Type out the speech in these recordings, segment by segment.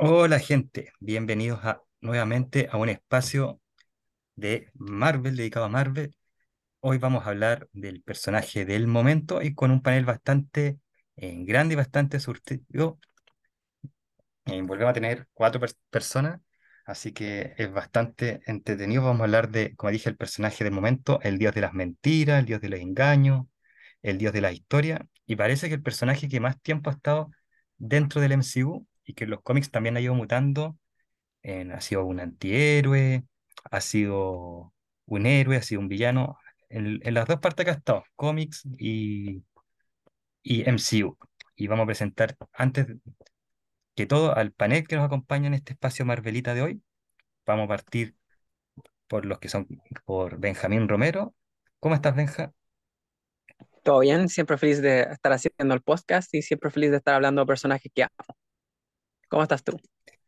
Hola gente, bienvenidos nuevamente a un espacio de Marvel, dedicado a Marvel. Hoy vamos a hablar del personaje del momento y con un panel bastante eh, grande y bastante surtido. Eh, volvemos a tener cuatro pers- personas, así que es bastante entretenido. Vamos a hablar de, como dije, el personaje del momento, el dios de las mentiras, el dios de los engaños, el dios de la historia. Y parece que el personaje que más tiempo ha estado dentro del MCU y que los cómics también ha ido mutando ha sido un antihéroe, ha sido un héroe, ha sido un villano, en, en las dos partes que ha estado, cómics y, y MCU. Y vamos a presentar, antes que todo, al panel que nos acompaña en este espacio Marvelita de hoy. Vamos a partir por los que son, por Benjamín Romero. ¿Cómo estás, Benja? Todo bien, siempre feliz de estar haciendo el podcast y siempre feliz de estar hablando de personajes que amo. ¿Cómo estás tú?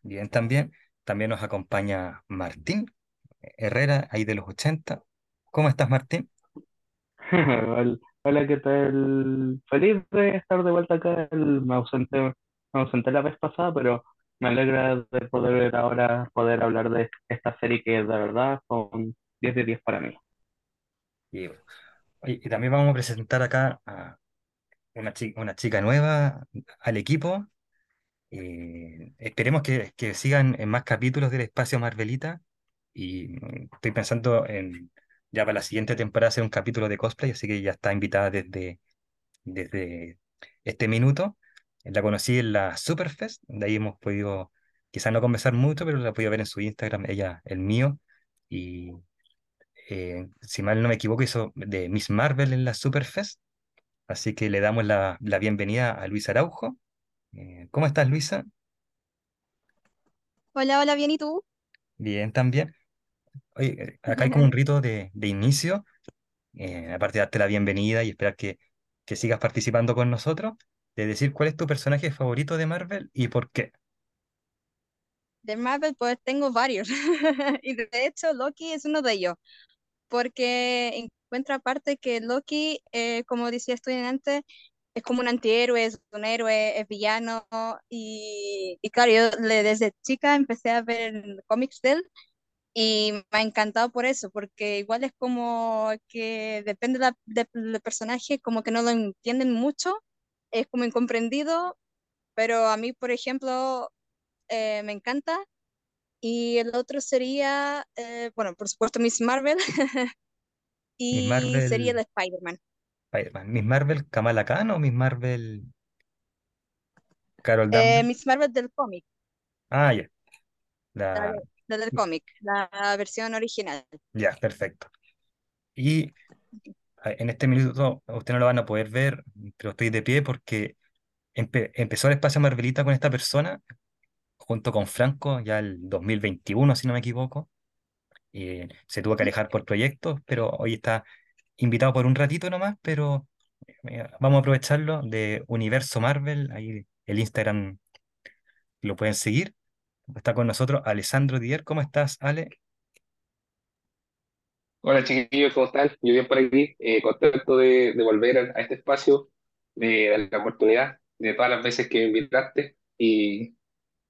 Bien, también. También nos acompaña Martín Herrera, ahí de los 80. ¿Cómo estás, Martín? Hola, ¿qué tal? Feliz de estar de vuelta acá. Me ausenté, me ausenté la vez pasada, pero me alegra de poder ahora poder hablar de esta serie que de verdad son 10 de 10 para mí. Y, y también vamos a presentar acá a una chica, una chica nueva al equipo. Eh, esperemos que, que sigan en más capítulos del espacio Marvelita. Y mm, estoy pensando en ya para la siguiente temporada hacer un capítulo de cosplay, así que ya está invitada desde, desde este minuto. La conocí en la Superfest, de ahí hemos podido, quizás no conversar mucho, pero la he podido ver en su Instagram, ella, el mío. Y eh, si mal no me equivoco, hizo de Miss Marvel en la Superfest. Así que le damos la, la bienvenida a Luisa Araujo. Eh, ¿cómo estás, Luisa? Hola, hola, bien, ¿y tú? Bien, también. Oye, eh, acá hay como un rito de, de inicio, eh, aparte de darte la bienvenida y esperar que, que sigas participando con nosotros, de decir cuál es tu personaje favorito de Marvel y por qué. De Marvel, pues tengo varios. Y de hecho, Loki es uno de ellos, porque encuentro aparte que Loki, eh, como decía estudiante, es como un antihéroe, es un héroe, es villano. Y, y claro, yo le- desde chica empecé a ver el cómics de él y me ha encantado por eso, porque igual es como que depende la- de- del personaje, como que no lo entienden mucho, es como incomprendido, pero a mí, por ejemplo, eh, me encanta. Y el otro sería, eh, bueno, por supuesto, Miss Marvel y sería Marvel, de Spider-Man. Spider-Man. Miss Marvel, Kamala Khan o Miss Marvel, Carol Eh, Danvers. Miss Marvel del cómic, Ah, ya, la, la, de- la del cómic, la versión original. ya, perfecto. Y en este minuto usted no lo van a poder ver, pero estoy de pie porque empe- empezó el espacio Marvelita con esta persona, junto con Franco, ya el 2021, si no me equivoco. eh, se tuvo que alejar por proyectos, pero hoy está invitado por un ratito nomás, pero eh, vamos a aprovecharlo de Universo Marvel, ahí el Instagram lo pueden seguir. Está con nosotros Alessandro Dier, ¿cómo estás, Ale? Hola chiquillos, ¿cómo están? Yo bien por aquí, eh, contento de, de volver a, este espacio, de, dar la oportunidad, de todas las veces que me invitaste y,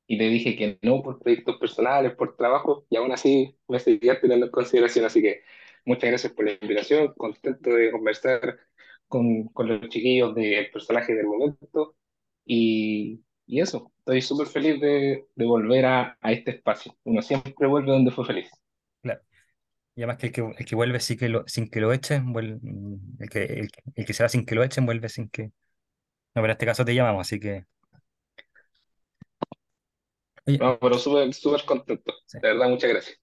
y te dije que no por proyectos personales, por trabajo, y aún así me seguías teniendo en consideración, así que muchas gracias por la invitación, contento de conversar con, con los chiquillos del personaje del momento y, y eso, estoy súper feliz de, de volver a, a este espacio. Uno siempre vuelve donde fue feliz. Claro. Y además que el que, el que vuelve sin que lo, sin que lo echen, vuel- el que, el, que el que se va sin que lo echen, vuelve sin que... No, pero en este caso te llamamos, así que... Oye, No, pero súper, súper contento. sí, De verdad, muchas gracias.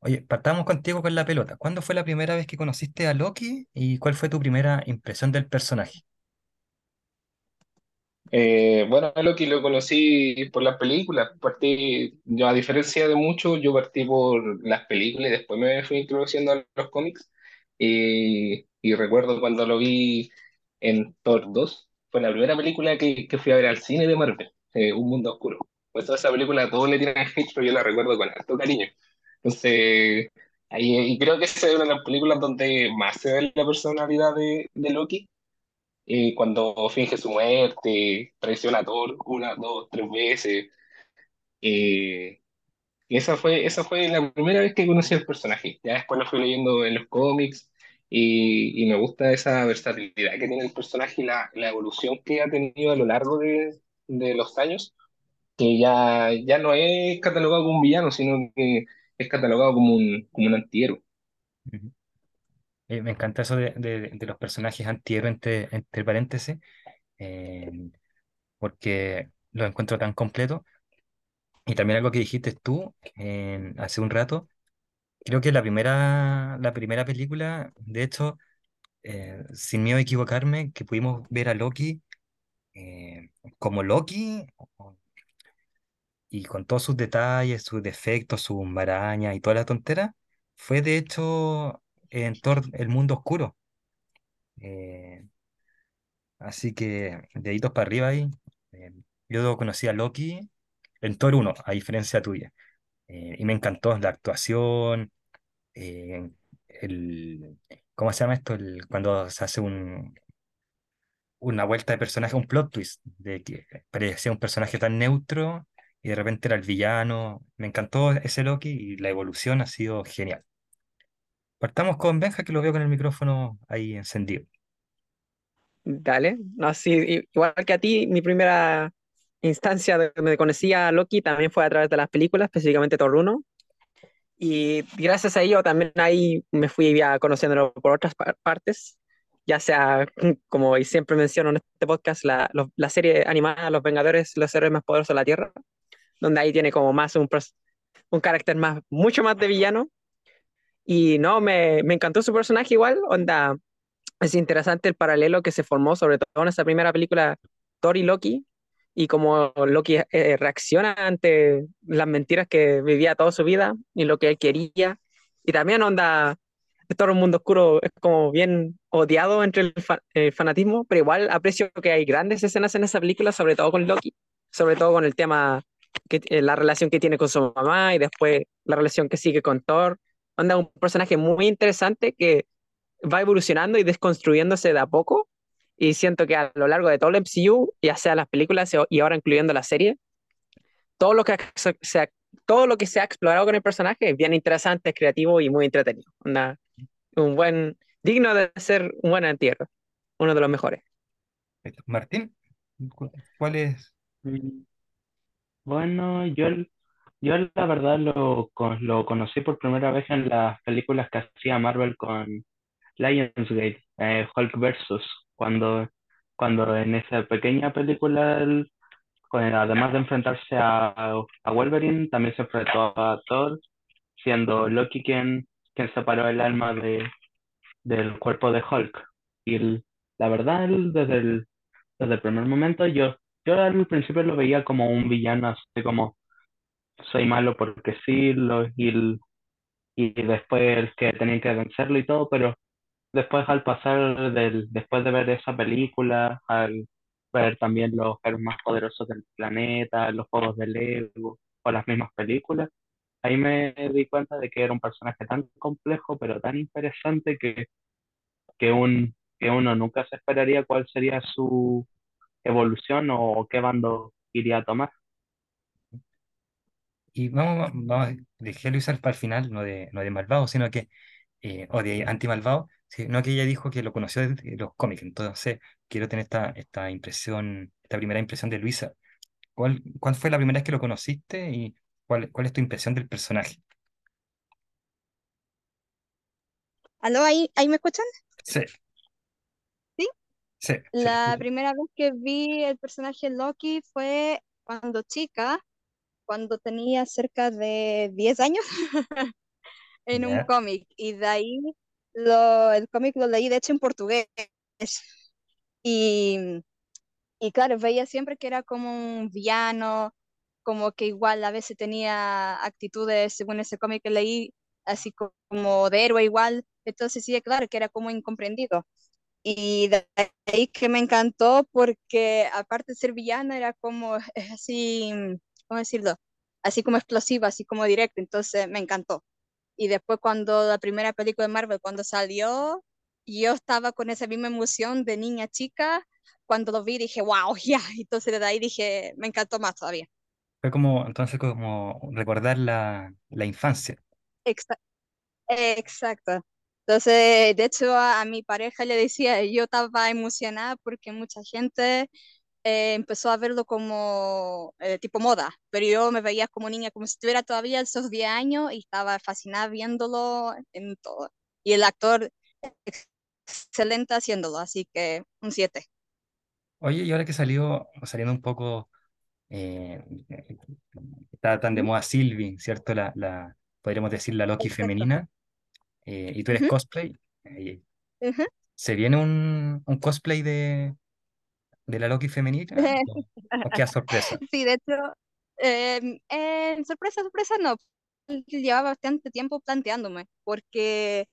Oye, partamos contigo con la pelota. ¿Cuándo fue la primera vez que conociste a Loki y cuál fue tu primera impresión del personaje? Eh, bueno, Loki lo conocí por las películas. Partí, yo, a diferencia de muchos, yo partí por las películas y después me fui introduciendo a los cómics. Y, recuerdo cuando lo vi en Thor dos fue la primera película que, que fui a ver al cine de Marvel, eh, Un Mundo Oscuro. Pues toda esa película todos le tiran hate, pero yo la recuerdo con harto cariño. Entonces, ahí, y creo que esa es una de las películas donde más se ve la personalidad de, de Loki eh, cuando finge su muerte, traiciona a Thor una, dos, tres veces, Eh, y esa fue, esa fue la primera vez que conocí al personaje. Ya después lo fui leyendo en los cómics y, y me gusta esa versatilidad que tiene el personaje y la, la evolución que ha tenido a lo largo de, de los años, que ya, ya no es catalogado como un villano, sino que es catalogado como un, como un antihéroe. Eh, me encanta eso de, de- los personajes antihéroes entre, entre paréntesis, eh, porque los encuentro tan completos. Y también algo que dijiste tú eh, hace un rato, creo que la primera, la primera película, de hecho, eh, sin miedo a equivocarme, que pudimos ver a Loki eh, como Loki y con todos sus detalles, sus defectos, sus marañas y toda la tontera, fue de hecho en Thor, el mundo oscuro. Eh, así que deditos para arriba ahí. Eh, yo conocí a Loki en Thor uno a diferencia tuya. Eh, y me encantó la actuación, eh, el, ¿cómo se llama esto? El, cuando se hace un, una vuelta de personaje, un plot twist, de que parecía un personaje tan neutro y de repente era el villano. Me encantó ese Loki y la evolución ha sido genial. Partamos con Benja, que lo veo con el micrófono ahí encendido. Dale, no, sí, i- igual que a ti, mi primera instancia de donde conocí a Loki también fue a través de las películas, específicamente Thor 1, y gracias a ello también ahí me fui ya conociéndolo por otras par- partes, ya sea, como siempre menciono en este podcast, la, la serie animada Los Vengadores, los héroes más poderosos de la Tierra, donde ahí tiene como más un, un carácter más, mucho más de villano, y no, me, me encantó su personaje igual, onda es interesante el paralelo que se formó, sobre todo en esa primera película, Thor y Loki, y cómo Loki eh, reacciona ante las mentiras que vivía toda su vida y lo que él quería. Y también onda, todo el mundo oscuro es como bien odiado entre el, el fanatismo, pero igual aprecio que hay grandes escenas en esa película, sobre todo con Loki, sobre todo con el tema, que, eh, la relación que tiene con su mamá y después la relación que sigue con Thor. Onda, un personaje muy interesante que va evolucionando y desconstruyéndose de a poco. Y siento que a lo largo de todo el MCU, ya sea las películas y ahora incluyendo la serie, todo lo que se, ha- todo lo que se ha explorado con el personaje es bien interesante, es creativo y muy entretenido. Una- un buen, digno de ser un buen antihéroe, uno de los mejores. Martín, ¿cu- ¿cuál es? Bueno, yo, yo la verdad lo, con- lo conocí por primera vez en las películas que hacía Marvel con Lionsgate, eh, Hulk versus, cuando, cuando en esa pequeña película, él, además de enfrentarse a, a Wolverine, también se enfrentó a Thor, siendo Loki quien, quien separó el alma de, del cuerpo de Hulk. Y la verdad, desde el, desde el primer momento, yo, yo al principio lo veía como un villano, así como soy malo porque sí, lo, y, y después que tenían que vencerlo y todo, pero después al pasar del, después de ver esa película, al ver también los héroes más poderosos del planeta, los juegos de Lego o las mismas películas, ahí me di cuenta de que era un personaje tan complejo, pero tan interesante que, que, un, que uno nunca se esperaría cuál sería su evolución o qué bando iría a tomar. Y vamos, vamos, dejé a Luis para el final, no de, no de malvado, sino que, eh, o de anti-malvado, sino que ella dijo que lo conoció de los cómics. Entonces, quiero tener esta, esta impresión, esta primera impresión de Luisa. ¿Cuál, cuál fue la primera vez que lo conociste y cuál, cuál es tu impresión del personaje? ¿Aló? ¿Ahí, ahí me escuchan? ¿Sí? Sí, sí, la escucho. primera vez que vi el personaje Loki fue cuando chica, cuando tenía cerca de 10 años, en un Ya, cómic. Y de ahí lo, el cómic lo leí, de hecho, en portugués. Y, y claro, veía siempre que era como un villano, como que igual a veces tenía actitudes, según ese cómic que leí, así co- como de héroe igual. Entonces sí, claro, que era como incomprendido. Y de ahí que me encantó porque aparte de ser villano era como es así, ¿cómo decirlo? Así como explosivo, así como directo, entonces me encantó. Y después cuando la primera película de Marvel, cuando salió, yo estaba con esa misma emoción de niña chica, cuando lo vi dije, wow, ya, entonces desde ahí dije, me encantó más todavía. Fue como, entonces, como recordar la, la infancia. Exa- exacto. Entonces, de hecho, a, a mi pareja le decía, yo estaba emocionada porque mucha gente eh, empezó a verlo como eh, tipo moda, pero yo me veía como niña, como si tuviera todavía esos 10 años y estaba fascinada viéndolo en todo. Y el actor excelente haciéndolo, así que un siete Oye, y ahora que salió, saliendo un poco, eh, está tan de moda Sylvie, ¿cierto? La, la, podríamos decir la Loki Exacto. femenina, eh, y tú eres cosplay. eh. ¿se viene un, un cosplay de, de la Loki femenina? ¿O, queda sorpresa? Sí, de hecho, em, en sorpresa, sorpresa, no. Llevaba bastante tiempo planteándome, porque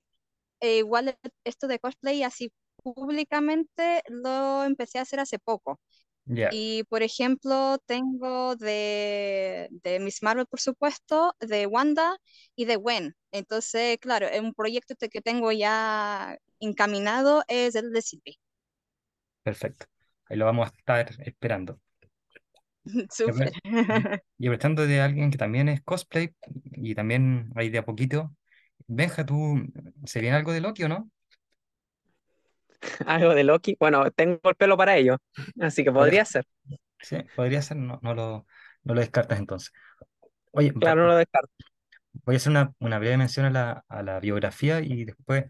eh, igual esto de cosplay así públicamente lo empecé a hacer hace poco. Y por ejemplo, tengo de, de Miss Marvel, por supuesto, de Wanda y de Gwen. Entonces, claro, es un proyecto que tengo ya encaminado es el de Sylvie. perfecto. Ahí lo vamos a estar esperando. Súper. y aprovechando de alguien que también es cosplay, y también hay de a poquito. Benja, ¿tú se viene algo de Loki o no? Algo de Loki. Bueno, tengo el pelo para ello, así que Podría, ser. sí, podría ser, no, no lo, no lo descartas entonces. Oye, Claro, no lo descarto. voy a hacer una, una breve mención a la, a la biografía y después,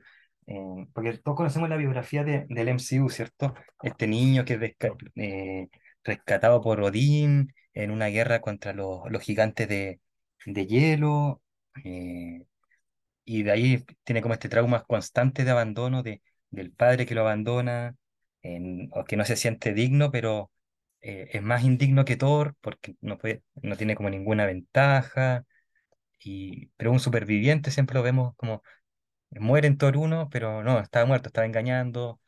eh, porque todos conocemos la biografía de, del MCU, ¿cierto? Este niño que es eh, rescatado por Odín en una guerra contra los, los gigantes de, de hielo, eh, y de ahí tiene como este trauma constante de abandono de, del padre que lo abandona, o que no se siente digno, pero eh, es más indigno que Thor porque no puede, no tiene como ninguna ventaja y, pero un superviviente siempre lo vemos como muere en Thor uno pero no, estaba muerto, estaba engañando.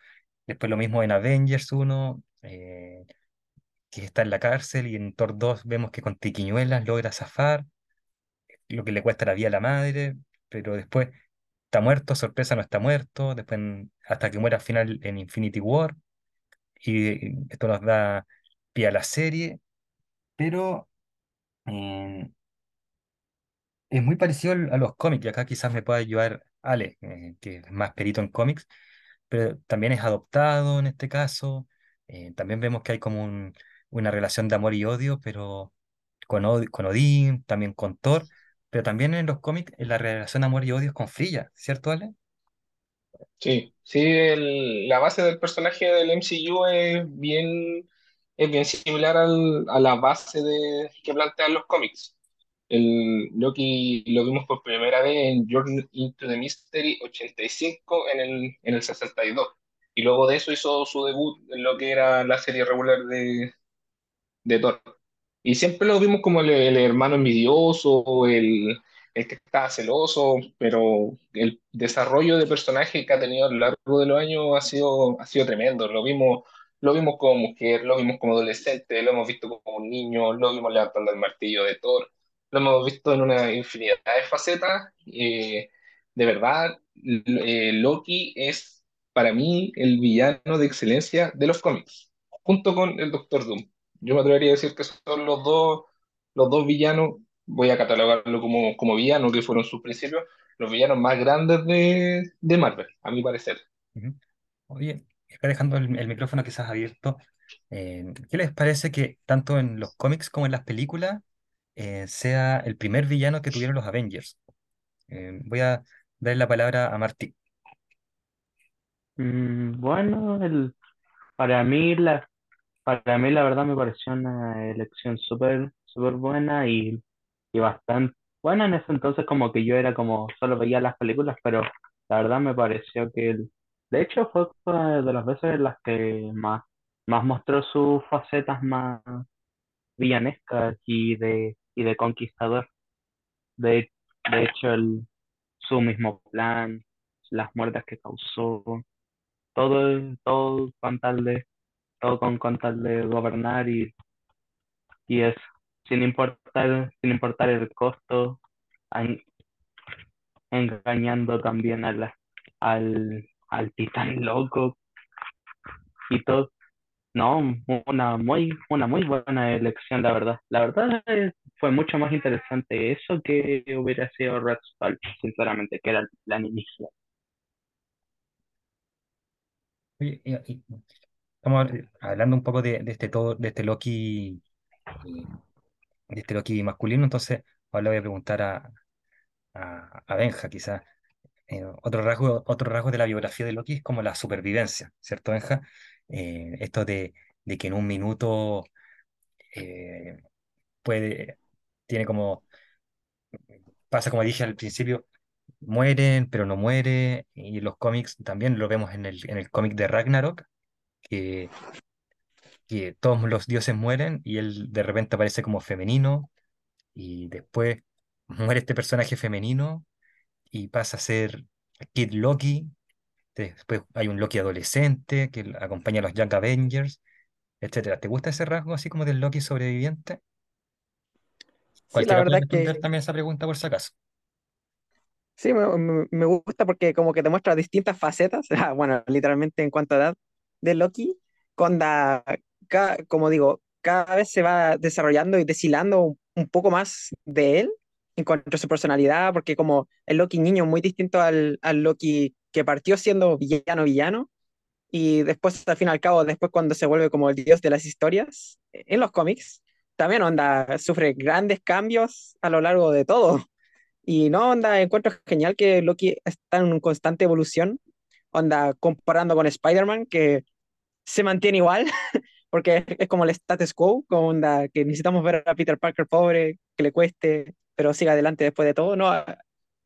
Después lo mismo en Avengers uno eh, que está en la cárcel, y en Thor 2 vemos que con triquiñuelas logra zafar, lo que le cuesta la vida a la madre, pero después está muerto, sorpresa, no está muerto, después hasta que muere al final en Infinity War, y esto nos da pie a la serie, pero eh, es muy parecido a los cómics, y acá quizás me pueda ayudar Ale, eh, que es más perito en cómics, pero también es adoptado en este caso. eh, también vemos que hay como un- una relación de amor y odio, pero con, Od- con Odín, también con Thor, pero también en los cómics la relación de amor y odio es con Frilla, ¿cierto, Ale? Sí, sí, el- la base del personaje del MCU es bien, es bien similar al- a la base de, que plantean los cómics. El Loki lo vimos por primera vez en Journey into the Mystery 85 en el, en el 62. Y luego de eso hizo su debut en lo que era la serie regular de, de Thor. Y siempre lo vimos como el, el hermano envidioso, el, el que estaba celoso, pero el desarrollo de personaje que ha tenido a lo largo de los años ha sido, ha sido tremendo. Lo vimos, lo vimos como mujer, lo vimos como adolescente, lo hemos visto como un niño, lo vimos levantando el martillo de Thor, lo hemos visto en una infinidad de facetas. Eh, de verdad, eh, Loki es para mí el villano de excelencia de los cómics, junto con el Doctor Doom. Yo me atrevería a decir que son los dos, los dos villanos, voy a catalogarlo como, como villanos que fueron sus principios, los villanos más grandes de, de Marvel, a mi parecer. Ujú. Oye, acá dejando el, el micrófono quizás abierto, eh, ¿qué les parece que tanto en los cómics como en las películas eh, sea el primer villano que tuvieron los Avengers? Eh, voy a darle la palabra a Martí. Mm, bueno, el, para mí la, para mí la verdad me pareció una elección súper súper buena y, y bastante buena en ese entonces como que yo era como solo veía las películas, pero la verdad me pareció que de hecho fue una de las veces en las que más, más mostró sus facetas más villanescas y de, y de conquistador. De, de hecho, el, su mismo plan, las muertes que causó, todo, todo con tal de, todo con, con tal de gobernar y, y es sin importar, sin importar el costo, en- engañando también a la- al, al titán loco y todo, No, una muy, una muy buena elección, la verdad. La verdad fue mucho más interesante eso que hubiera sido Red Skull, sinceramente, que era el plan inicial. Estamos hablando un poco de, de este todo, de este Loki, eh, de este Loki masculino, entonces ahora le voy a preguntar a, a, a Benja, quizás. eh, otro rasgo, otro rasgo de la biografía de Loki es como la supervivencia, ¿cierto, Benja? Eh, esto de, de que en un minuto eh, puede, tiene como, pasa como dije al principio, mueren, pero no muere, y los cómics también lo vemos en el, en el cómic de Ragnarok, que, que todos los dioses mueren y él de repente aparece como femenino, y después muere este personaje femenino y pasa a ser Kid Loki Después hay un Loki adolescente que acompaña a los Young Avengers, etcétera. ¿Te gusta ese rasgo así como del Loki sobreviviente? Sí, la puede verdad responder que también esa pregunta por si acaso. sí, me, me- gusta porque como que te muestra distintas facetas, bueno, literalmente en cuanto a edad de Loki, cuando, ca- como digo, cada vez se va desarrollando y deshilando un, poco más de él en cuanto a su personalidad, porque como el Loki niño muy distinto al, al Loki que partió siendo villano villano, y después al fin y al cabo, después cuando se vuelve como el dios de las historias, en los cómics, también onda, sufre grandes cambios a lo largo de todo. Y no, onda, encuentro genial que Loki está en constante evolución, onda, comparando con Spider-Man, que se mantiene igual, porque es, como el status quo, como onda, que necesitamos ver a Peter Parker pobre, que le cueste, pero siga adelante después de todo. No,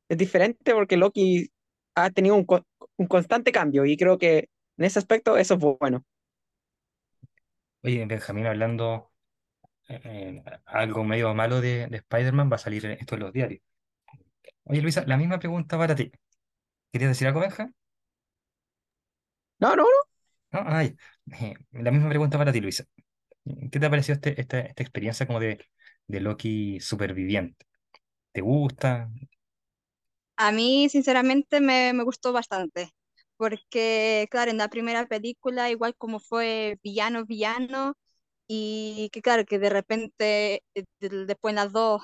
es diferente porque Loki ha tenido un, un constante cambio y creo que en ese aspecto eso es bueno. Oye, Benjamín, hablando eh, eh, algo medio malo de, de Spider-Man, va a salir esto en los diarios. Oye, Luisa, la misma pregunta para ti. ¿Querías decir algo, Benja? No, no, no. Ay, eh, la misma pregunta para ti, Luisa. ¿Qué te ha parecido este, esta, esta experiencia como de, de Loki superviviente? ¿Te gusta? A mí, sinceramente, me, me gustó bastante, porque, claro, en la primera película, igual como fue villano, villano, y que, claro, que de repente, eh, después en las dos,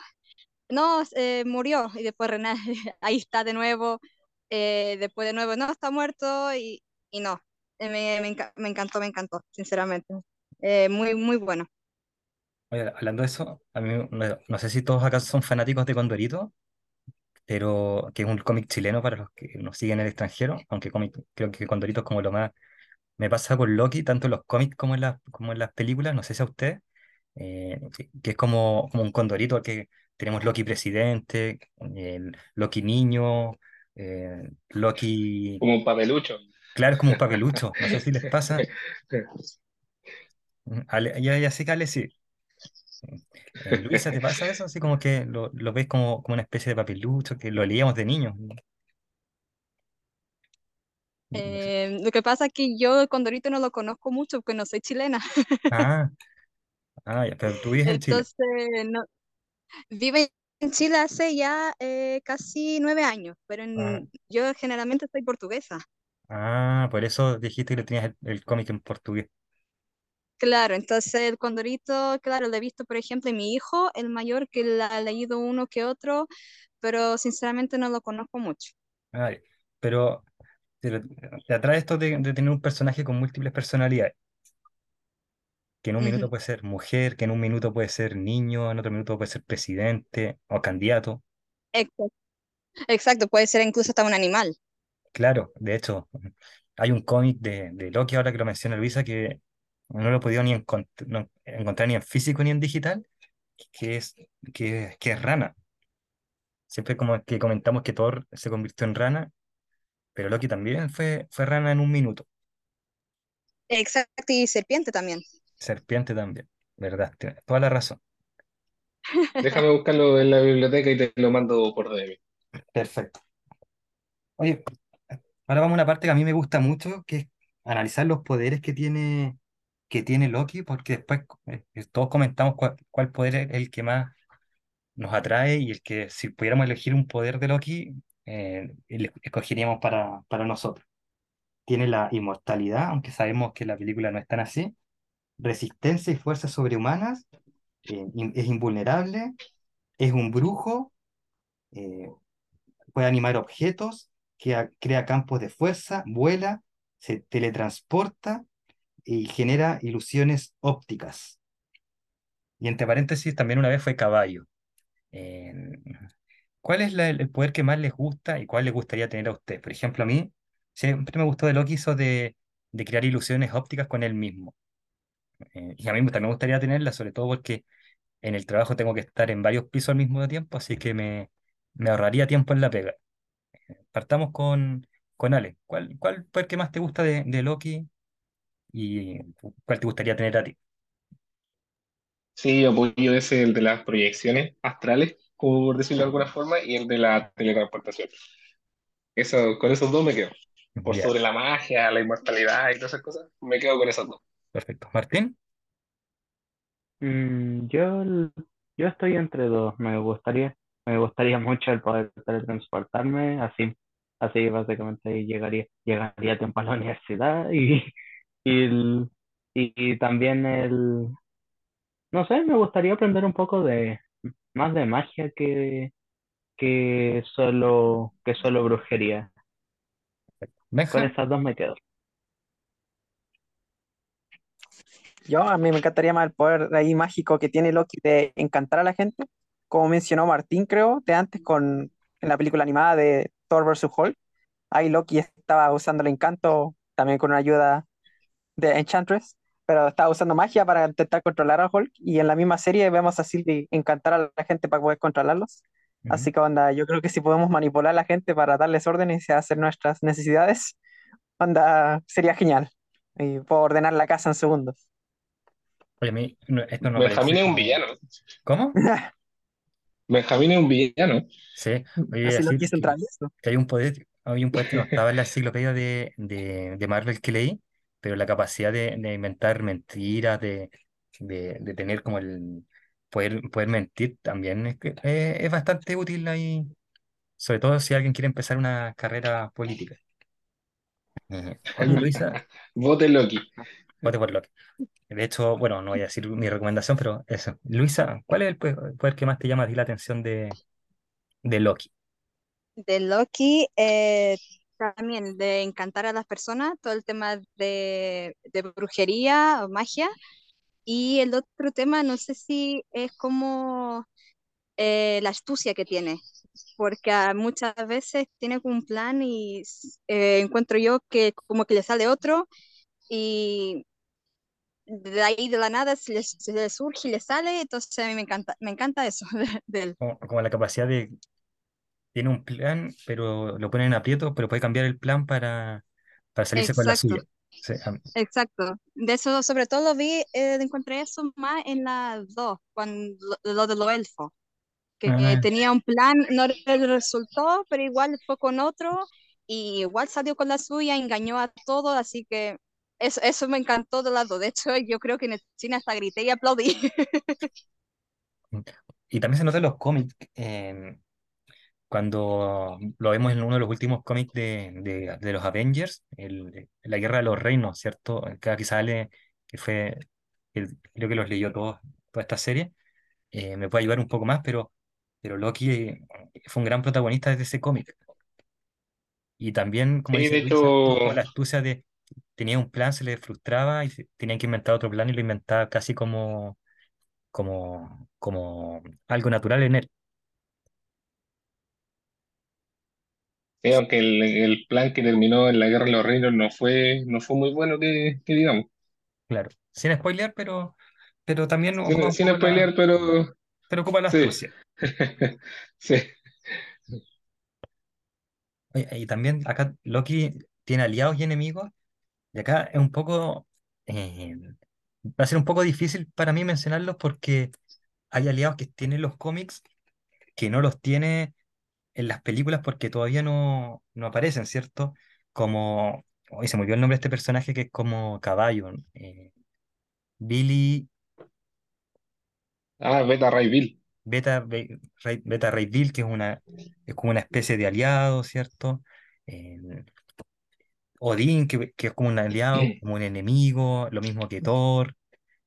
no, eh, murió, y después renace, ahí está de nuevo, eh, después de nuevo, no, está muerto, y, y no, me, me, enca- me encantó, me encantó, sinceramente. Eh, muy, muy bueno. Oye, hablando de eso, a mí no, no sé si todos acá son fanáticos de Condorito, pero que es un cómic chileno para los que nos siguen en el extranjero, aunque cómic, creo que Condorito es como lo más... Me pasa con Loki, tanto en los cómics como en las, como en las películas, no sé si a usted, eh, que, que es como, como un Condorito, que tenemos Loki presidente, el Loki niño, eh, Loki... Como un papelucho. Claro, es como un papelucho, no sé si les pasa. Mm, Ale- ya, ya sé que Ale sí. Eh, Luisa, ¿te pasa eso? Así como que lo, lo ves como, como una especie de papelucho, que lo leíamos de niños. No sé. Eh, lo que pasa es que yo el Condorito no lo conozco mucho porque no soy chilena. Ah, ah, ya, pero tú vives en Chile. Entonces, no, vivo en Chile hace ya eh, casi nueve años, pero Ah, yo generalmente soy portuguesa. Ah, por eso dijiste que le tenías el, el cómic en portugués. Claro, entonces el Condorito, claro, lo he visto, por ejemplo, en mi hijo, el mayor, que ha leído uno que otro, pero sinceramente no lo conozco mucho. Ya. pero te, te atrae esto de, de tener un personaje con múltiples personalidades, que en un minuto puede ser mujer, que en un minuto puede ser niño, en otro minuto puede ser presidente o candidato. Exacto, exacto, puede ser incluso hasta un animal. Claro, de hecho, hay un cómic de, de Loki, ahora que lo menciona Luisa, que no lo he podido ni encont- no- encontrar ni en físico ni en digital, que es, que, que es rana. Siempre como que comentamos que Thor se convirtió en rana, pero Loki también fue, fue rana en un minuto. Exacto, y serpiente también. Serpiente también, ¿verdad? Tienes toda la razón. Déjame buscarlo en la biblioteca y te lo mando por DM. Perfecto. Oye, ahora vamos a una parte que a mí me gusta mucho, que es analizar los poderes que tiene, que tiene Loki, porque después eh, eh, todos comentamos cuál, poder es el que más nos atrae y el que si pudiéramos elegir un poder de Loki, eh, escogeríamos para, para nosotros. Tiene la inmortalidad, aunque sabemos que la película no es tan así, resistencia y fuerzas sobrehumanas, eh, es invulnerable, es un brujo, puede animar objetos, crea, crea campos de fuerza, vuela, se teletransporta y genera ilusiones ópticas. Y entre paréntesis, también una vez fue caballo. ¿cuál es el poder que más les gusta y cuál les gustaría tener a usted? Por ejemplo, a mí siempre me gustó de Loki eso de, de crear ilusiones ópticas con él mismo. Eh, y a mí también me gustaría tenerla, sobre todo porque en el trabajo tengo que estar en varios pisos al mismo tiempo, así que me, me ahorraría tiempo en la pega. Partamos con, con Ale. ¿Cuál, cuál poder que más te gusta de, de Loki y cuál te gustaría tener a ti? Sí, yo apoyo ese, el de las proyecciones astrales, como por decirlo de alguna forma, y el de la teletransportación. Eso, con esos dos me quedo. Por Ya, sobre la magia, la inmortalidad y todas esas cosas, me quedo con esos dos. perfecto. Martín, Mm, yo, yo estoy entre dos. Me gustaría, me gustaría mucho el poder teletransportarme, así, así básicamente llegaría, llegaría a tiempo a la universidad y, y, el- y, y también el, no sé, me gustaría aprender un poco de más de magia que, que solo, que solo brujería. Con Benja, esas dos me quedo. Yo, a mí me encantaría más el poder de ahí mágico que tiene Loki de encantar a la gente, como mencionó Martín, creo, de antes con en la película animada de Thor versus Hulk. Ahí Loki estaba usando el encanto también con una ayuda de Enchantress, pero estaba usando magia para intentar controlar a Hulk y en la misma serie vemos a Sylvie encantar a la gente para poder controlarlos. Así que onda, yo creo que si podemos manipular a la gente para darles órdenes y hacer nuestras necesidades, onda, sería genial. Y puedo ordenar la casa en segundos. Oye, a mí no- esto no Benjamín parece es un villano. ¿Cómo? Benjamín es un villano. Sí, oye, Así que, travieso. que hay un poder, hay un poder que no estaba en la enciclopedia de, de, de Marvel que leí, pero la capacidad de, de inventar mentiras, de, de, de tener como el poder, poder mentir también es, que- eh, es bastante útil ahí, sobre todo si alguien quiere empezar una carrera política. Oye, Luisa, Vote Loki. De hecho, bueno, no voy a decir mi recomendación, pero eso. Luisa, ¿cuál es el poder que más te llama a ti la atención de, de Loki? De Loki, eh, también de encantar a las personas, todo el tema de, de brujería o magia. Y el otro tema, no sé si es como eh, la astucia que tiene, porque muchas veces tiene un plan y eh, encuentro yo que como que le sale otro y de ahí de la nada se le, se le surge y le sale, entonces a mí me encanta, me encanta eso de, él. Como, como la capacidad de tiene un plan, pero lo ponen en aprieto, pero puede cambiar el plan para, para salirse con la suya. Sí, a- exacto. De eso, sobre todo lo vi, eh, encontré eso más en la 2, cuando lo, lo de los elfos, que ah, tenía un plan, no le resultó, pero igual fue con otro y igual salió con la suya, engañó a todos, así que eso, eso me encantó de lado. De hecho, yo creo que en el cine hasta grité y aplaudí. y también se nota en los cómics, cuando lo vemos en uno de los últimos cómics de, de, de los Avengers, el- la Guerra de los Reinos, ¿cierto? Que aquí sale, que fue, el- creo que los leyó todos, toda esta serie, eh, me puede ayudar un poco más, pero, pero Loki eh, fue un gran protagonista de ese cómic. Y también, como Sí, dice de hecho, la astucia de, tenía un plan, se le frustraba y tenían que inventar otro plan y lo inventaba casi como, como, como algo natural en él. sí, aunque el, el plan que terminó en la Guerra de los Reinos no fue, no fue muy bueno que, que digamos. Claro, sin spoilear, pero, pero también ocupa Sin, la, spoilear, pero pero ocupa la sí. astucia. Sí. Oye, Y también acá Loki tiene aliados y enemigos, y acá es un poco, eh, va a ser un poco difícil para mí mencionarlos porque hay aliados que tienen los cómics que no los tiene en las películas porque todavía no, no aparecen, ¿cierto? Como, hoy se me olvidó el nombre de este personaje que es como caballo, eh, Billy Ah, Beta Ray Bill. Beta, Be- Ray, Beta Ray Bill, que es una, es como una especie de aliado, ¿cierto? Eh, Odín, que, que es como un aliado, como un enemigo, lo mismo que Thor.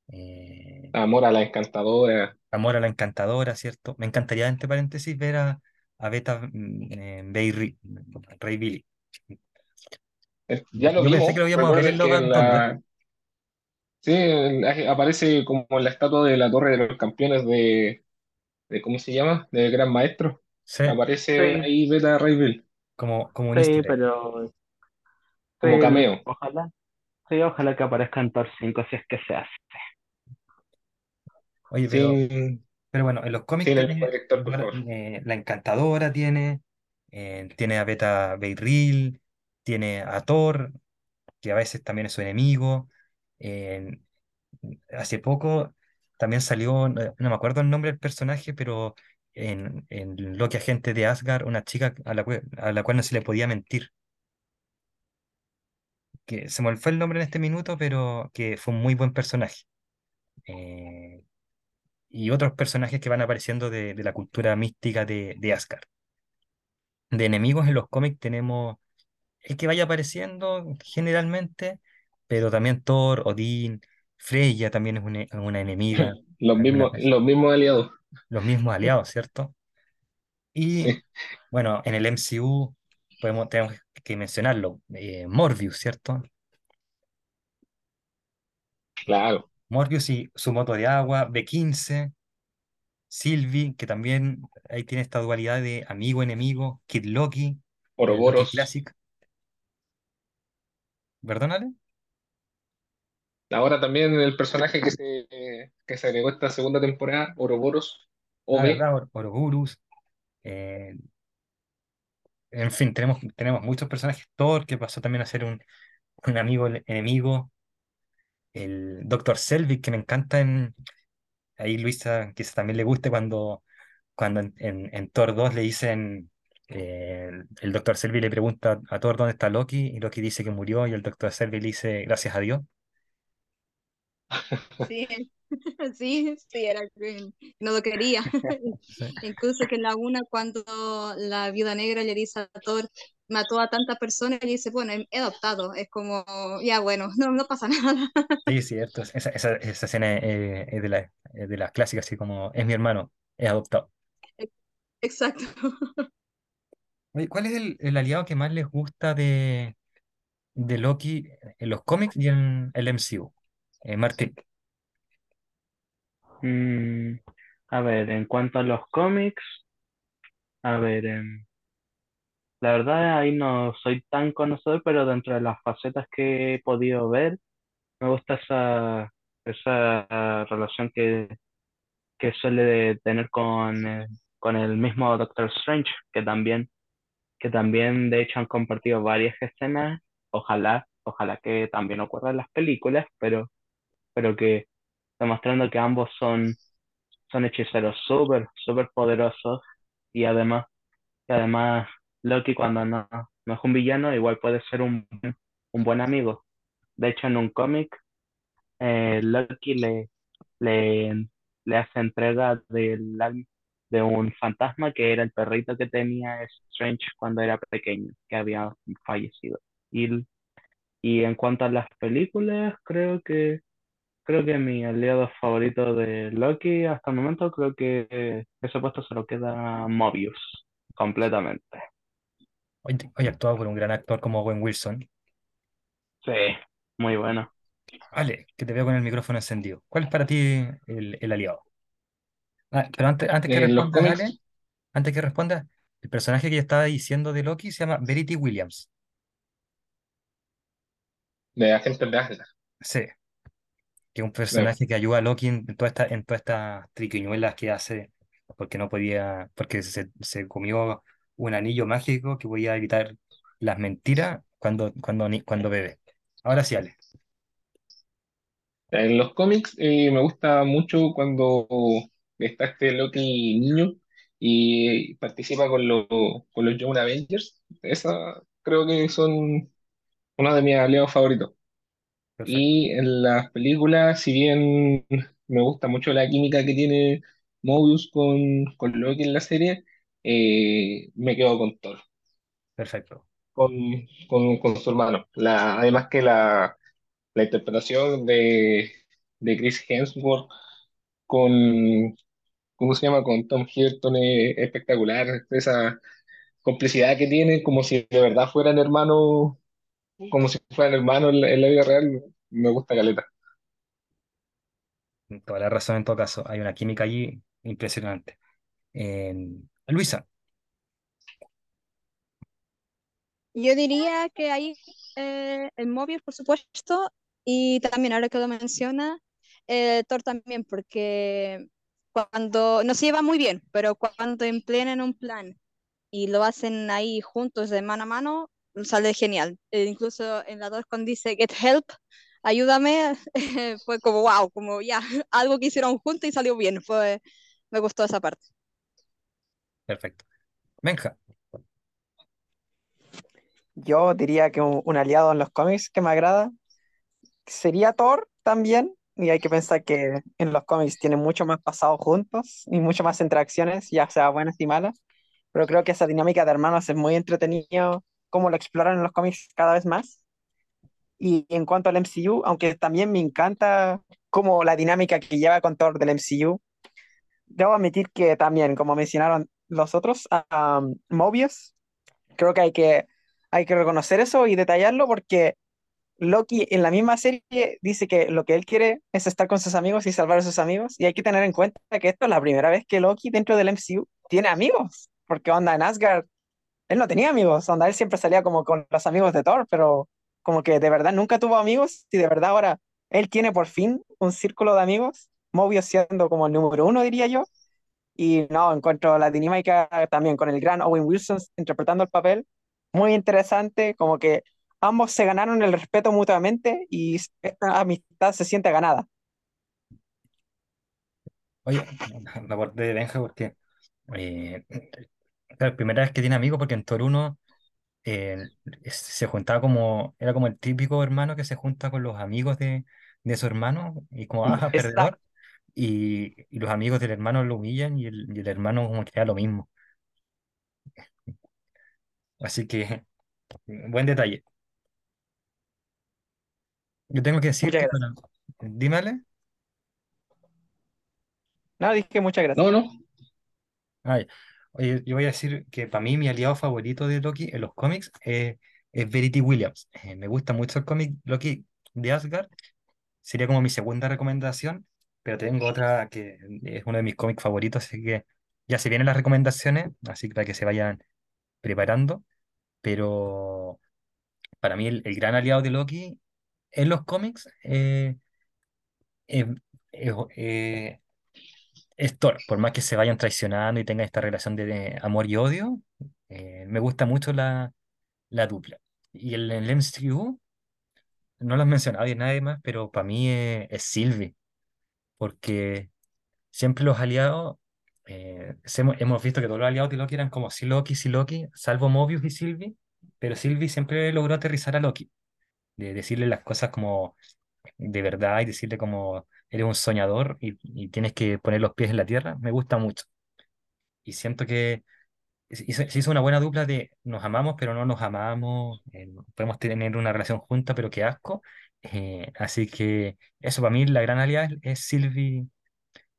eh, Amor a la encantadora. Amor a la encantadora, ¿cierto? Me encantaría, entre paréntesis, ver a, a Beta mm, eh, Bay Ray Billy. Ya lo Yo pensé que vimos. lo íbamos a ver en Thunder. sí, aparece como en la estatua de la Torre de los Campeones de, de ¿cómo se llama? Del Gran Maestro. Sí, Aparece Sí, ahí Beta Ray Bill como, como un sí, easter egg. pero como sí, cameo. ojalá, sí, ojalá que aparezca en Thor 5 si es que se hace. Oye, pero, pero bueno, en los cómics el tiene director, por ahora, favor. eh, la encantadora, tiene, eh, tiene a Beta Bay Ril, tiene a Thor, que a veces también es su enemigo. eh, hace poco también salió, no, no me acuerdo el nombre del personaje, pero en, en Loki Agente de Asgard, una chica a la, a la cual no se le podía mentir. Que se me fue el nombre en este minuto, pero que fue un muy buen personaje. Eh, y otros personajes que van apareciendo de, de la cultura mística de, de Asgard. De enemigos en los cómics tenemos el que vaya apareciendo generalmente, pero también Thor, Odín, Freya también es una, una enemiga, Los mismos, los mismos aliados. Los mismos aliados, ¿cierto? Y bueno, en el MCU podemos, tenemos que mencionarlo, eh, Morbius, ¿cierto? claro. Morbius y su moto de agua, B15, Sylvie, que también ahí tiene esta dualidad de amigo-enemigo, Kid Loki, el Loki. Classic, ¿verdad, Ale? Ahora también el personaje que se, que se agregó esta segunda temporada, Ouroboros, Ah, OB. ¿verdad? Or- Ouroboros, eh, en fin, tenemos, tenemos muchos personajes, Thor, que pasó también a ser un, un amigo el- enemigo, el Doctor Selvig, que me encanta en, ahí Luisa quizás también le guste cuando, cuando en, en, en Thor 2 le dicen, eh, el, el Doctor Selvig le pregunta a Thor dónde está Loki, y Loki dice que murió, y el Doctor Selvig le dice gracias a Dios. Sí, sí, sí, era que no lo quería. Sí, Incluso que en la una, cuando la viuda negra le dice a Thor, mató a tantas personas, y dice, bueno, he adoptado. Es como, ya bueno, no, no pasa nada. sí, cierto, esa, esa, esa escena eh, es de, la, de las clásicas, así como, es mi hermano, es adoptado. Exacto. Oye, ¿cuál es el, el aliado que más les gusta de, de Loki en los cómics y en el MCU? Eh, Martín, Mm, a ver, en cuanto a los cómics, a ver, em, la verdad ahí no soy tan conocedor, pero dentro de las facetas que he podido ver, me gusta esa, esa relación que, que suele tener con, eh, con el mismo Doctor Strange, que también, que también de hecho han compartido varias escenas, ojalá, ojalá que también ocurra en las películas, pero, pero que demostrando que ambos son, son hechiceros súper, súper poderosos y además, además Loki cuando no, no es un villano igual puede ser un, un buen amigo. De hecho, en un cómic, eh, Loki le, le, le hace entrega del, de un fantasma que era el perrito que tenía Strange cuando era pequeño, que había fallecido. Y, y en cuanto a las películas, creo que creo que mi aliado favorito de Loki hasta el momento, creo que eh, ese puesto se lo queda Mobius, completamente. hoy, hoy actuado por un gran actor como Owen Wilson. Sí, muy bueno. Ale, que te veo con el micrófono encendido. ¿Cuál es para ti el, el aliado? Ah, pero antes, antes que Ale, cómics antes que respondas, el personaje que yo estaba diciendo de Loki se llama Verity Williams. de Agentes de Asgard. Sí, que es un Claro. personaje que ayuda a Loki en toda esta, en todas estas triquiñuelas que hace, porque no podía, porque se, se comió un anillo mágico que podía evitar las mentiras cuando, cuando, cuando bebe. Ahora sí, Ale. En los cómics eh, me gusta mucho cuando está este Loki niño y participa con, los con los Young Avengers. Esa creo que son uno de mis aliados favoritos. Perfecto. Y en las películas, si bien me gusta mucho la química que tiene Mobius con, con Loki en la serie, eh, me quedo con Thor, Perfecto. con, con, con su hermano. La, además que la, la interpretación de, de Chris Hemsworth con, ¿cómo se llama? Con Tom Hiddleston es espectacular, esa complicidad que tienen, como si de verdad fueran hermanos, como si fueran hermanos en la, en la vida real, me gusta caleta. Toda la razón en todo caso. Hay una química allí impresionante. Eh, Luisa, Yo diría que ahí eh, el Mobius, por supuesto, y también ahora que lo menciona, eh, Thor también, porque cuando no se lleva muy bien, pero cuando emplean un plan y lo hacen ahí juntos de mano a mano, sale genial. Eh, incluso en la 2 cuando dice Get Help, ayúdame, fue como wow, como ya, algo que hicieron juntos y salió bien, fue, me gustó esa parte. perfecto. Benja, Yo diría que un, un aliado en los cómics que me agrada sería Thor también. Y hay que pensar que en los cómics tienen mucho más pasado juntos y mucho más interacciones, ya sea buenas y malas. Pero creo que esa dinámica de hermanos es muy entretenido, cómo lo exploran en los cómics cada vez más. Y en cuanto al MCU, aunque también me encanta como la dinámica que lleva con Thor del MCU, debo admitir que también, como mencionaron los otros, um, Mobius, creo que hay que, hay que reconocer eso y detallarlo porque Loki en la misma serie dice que lo que él quiere es estar con sus amigos y salvar a sus amigos. Y hay que tener en cuenta que esto es la primera vez que Loki dentro del MCU tiene amigos. Porque onda en Asgard, él no tenía amigos. Onda él siempre salía como con los amigos de Thor, pero como que de verdad nunca tuvo amigos. Y de verdad ahora él tiene por fin un círculo de amigos. Mobius siendo como el número uno, diría yo. Y no, encuentro la dinámica también con el gran Owen Wilson interpretando el papel. Muy interesante, como que ambos se ganaron el respeto mutuamente y esta amistad se siente ganada. oye, la parte de Benja porque eh, la primera vez que tiene amigos porque en Toruno eh, se juntaba como, era como el típico hermano que se junta con los amigos de, de su hermano y como, ajá, Exacto, perdedor, y, y los amigos del hermano lo humillan y el, y el hermano como que da lo mismo. Así que, buen detalle. Yo tengo que decir muchas que gracias. para... Dímale. No, dije muchas gracias. No, no, Ay, oye, yo voy a decir que para mí mi aliado favorito de Loki en los cómics eh, es Verity Williams. Eh, me gusta mucho el cómic Loki de Asgard. Sería como mi segunda recomendación, pero tengo otra que es uno de mis cómics favoritos, así que ya se vienen las recomendaciones, así que para que se vayan preparando. Pero para mí el, el gran aliado de Loki en los cómics eh, es, es- eh, es Thor, por más que se vayan traicionando y tengan esta relación de, amor y odio, eh, me gusta mucho la, la dupla. Y el, el MCU, no lo has mencionado y nadie más, pero para mí es, es porque siempre los aliados, eh, hemos visto que todos los aliados de Loki eran como si Loki, si Loki, salvo Mobius y Sylvie, pero Sylvie siempre logró aterrizar a Loki, de decirle las cosas como de verdad y decirle como eres un soñador y, y tienes que poner los pies en la tierra, me gusta mucho. Y siento que se hizo, una buena dupla de nos amamos, pero no nos amamos, eh, podemos tener una relación junta, pero qué asco. Eh, así que eso para mí la gran aliada es, Sylvie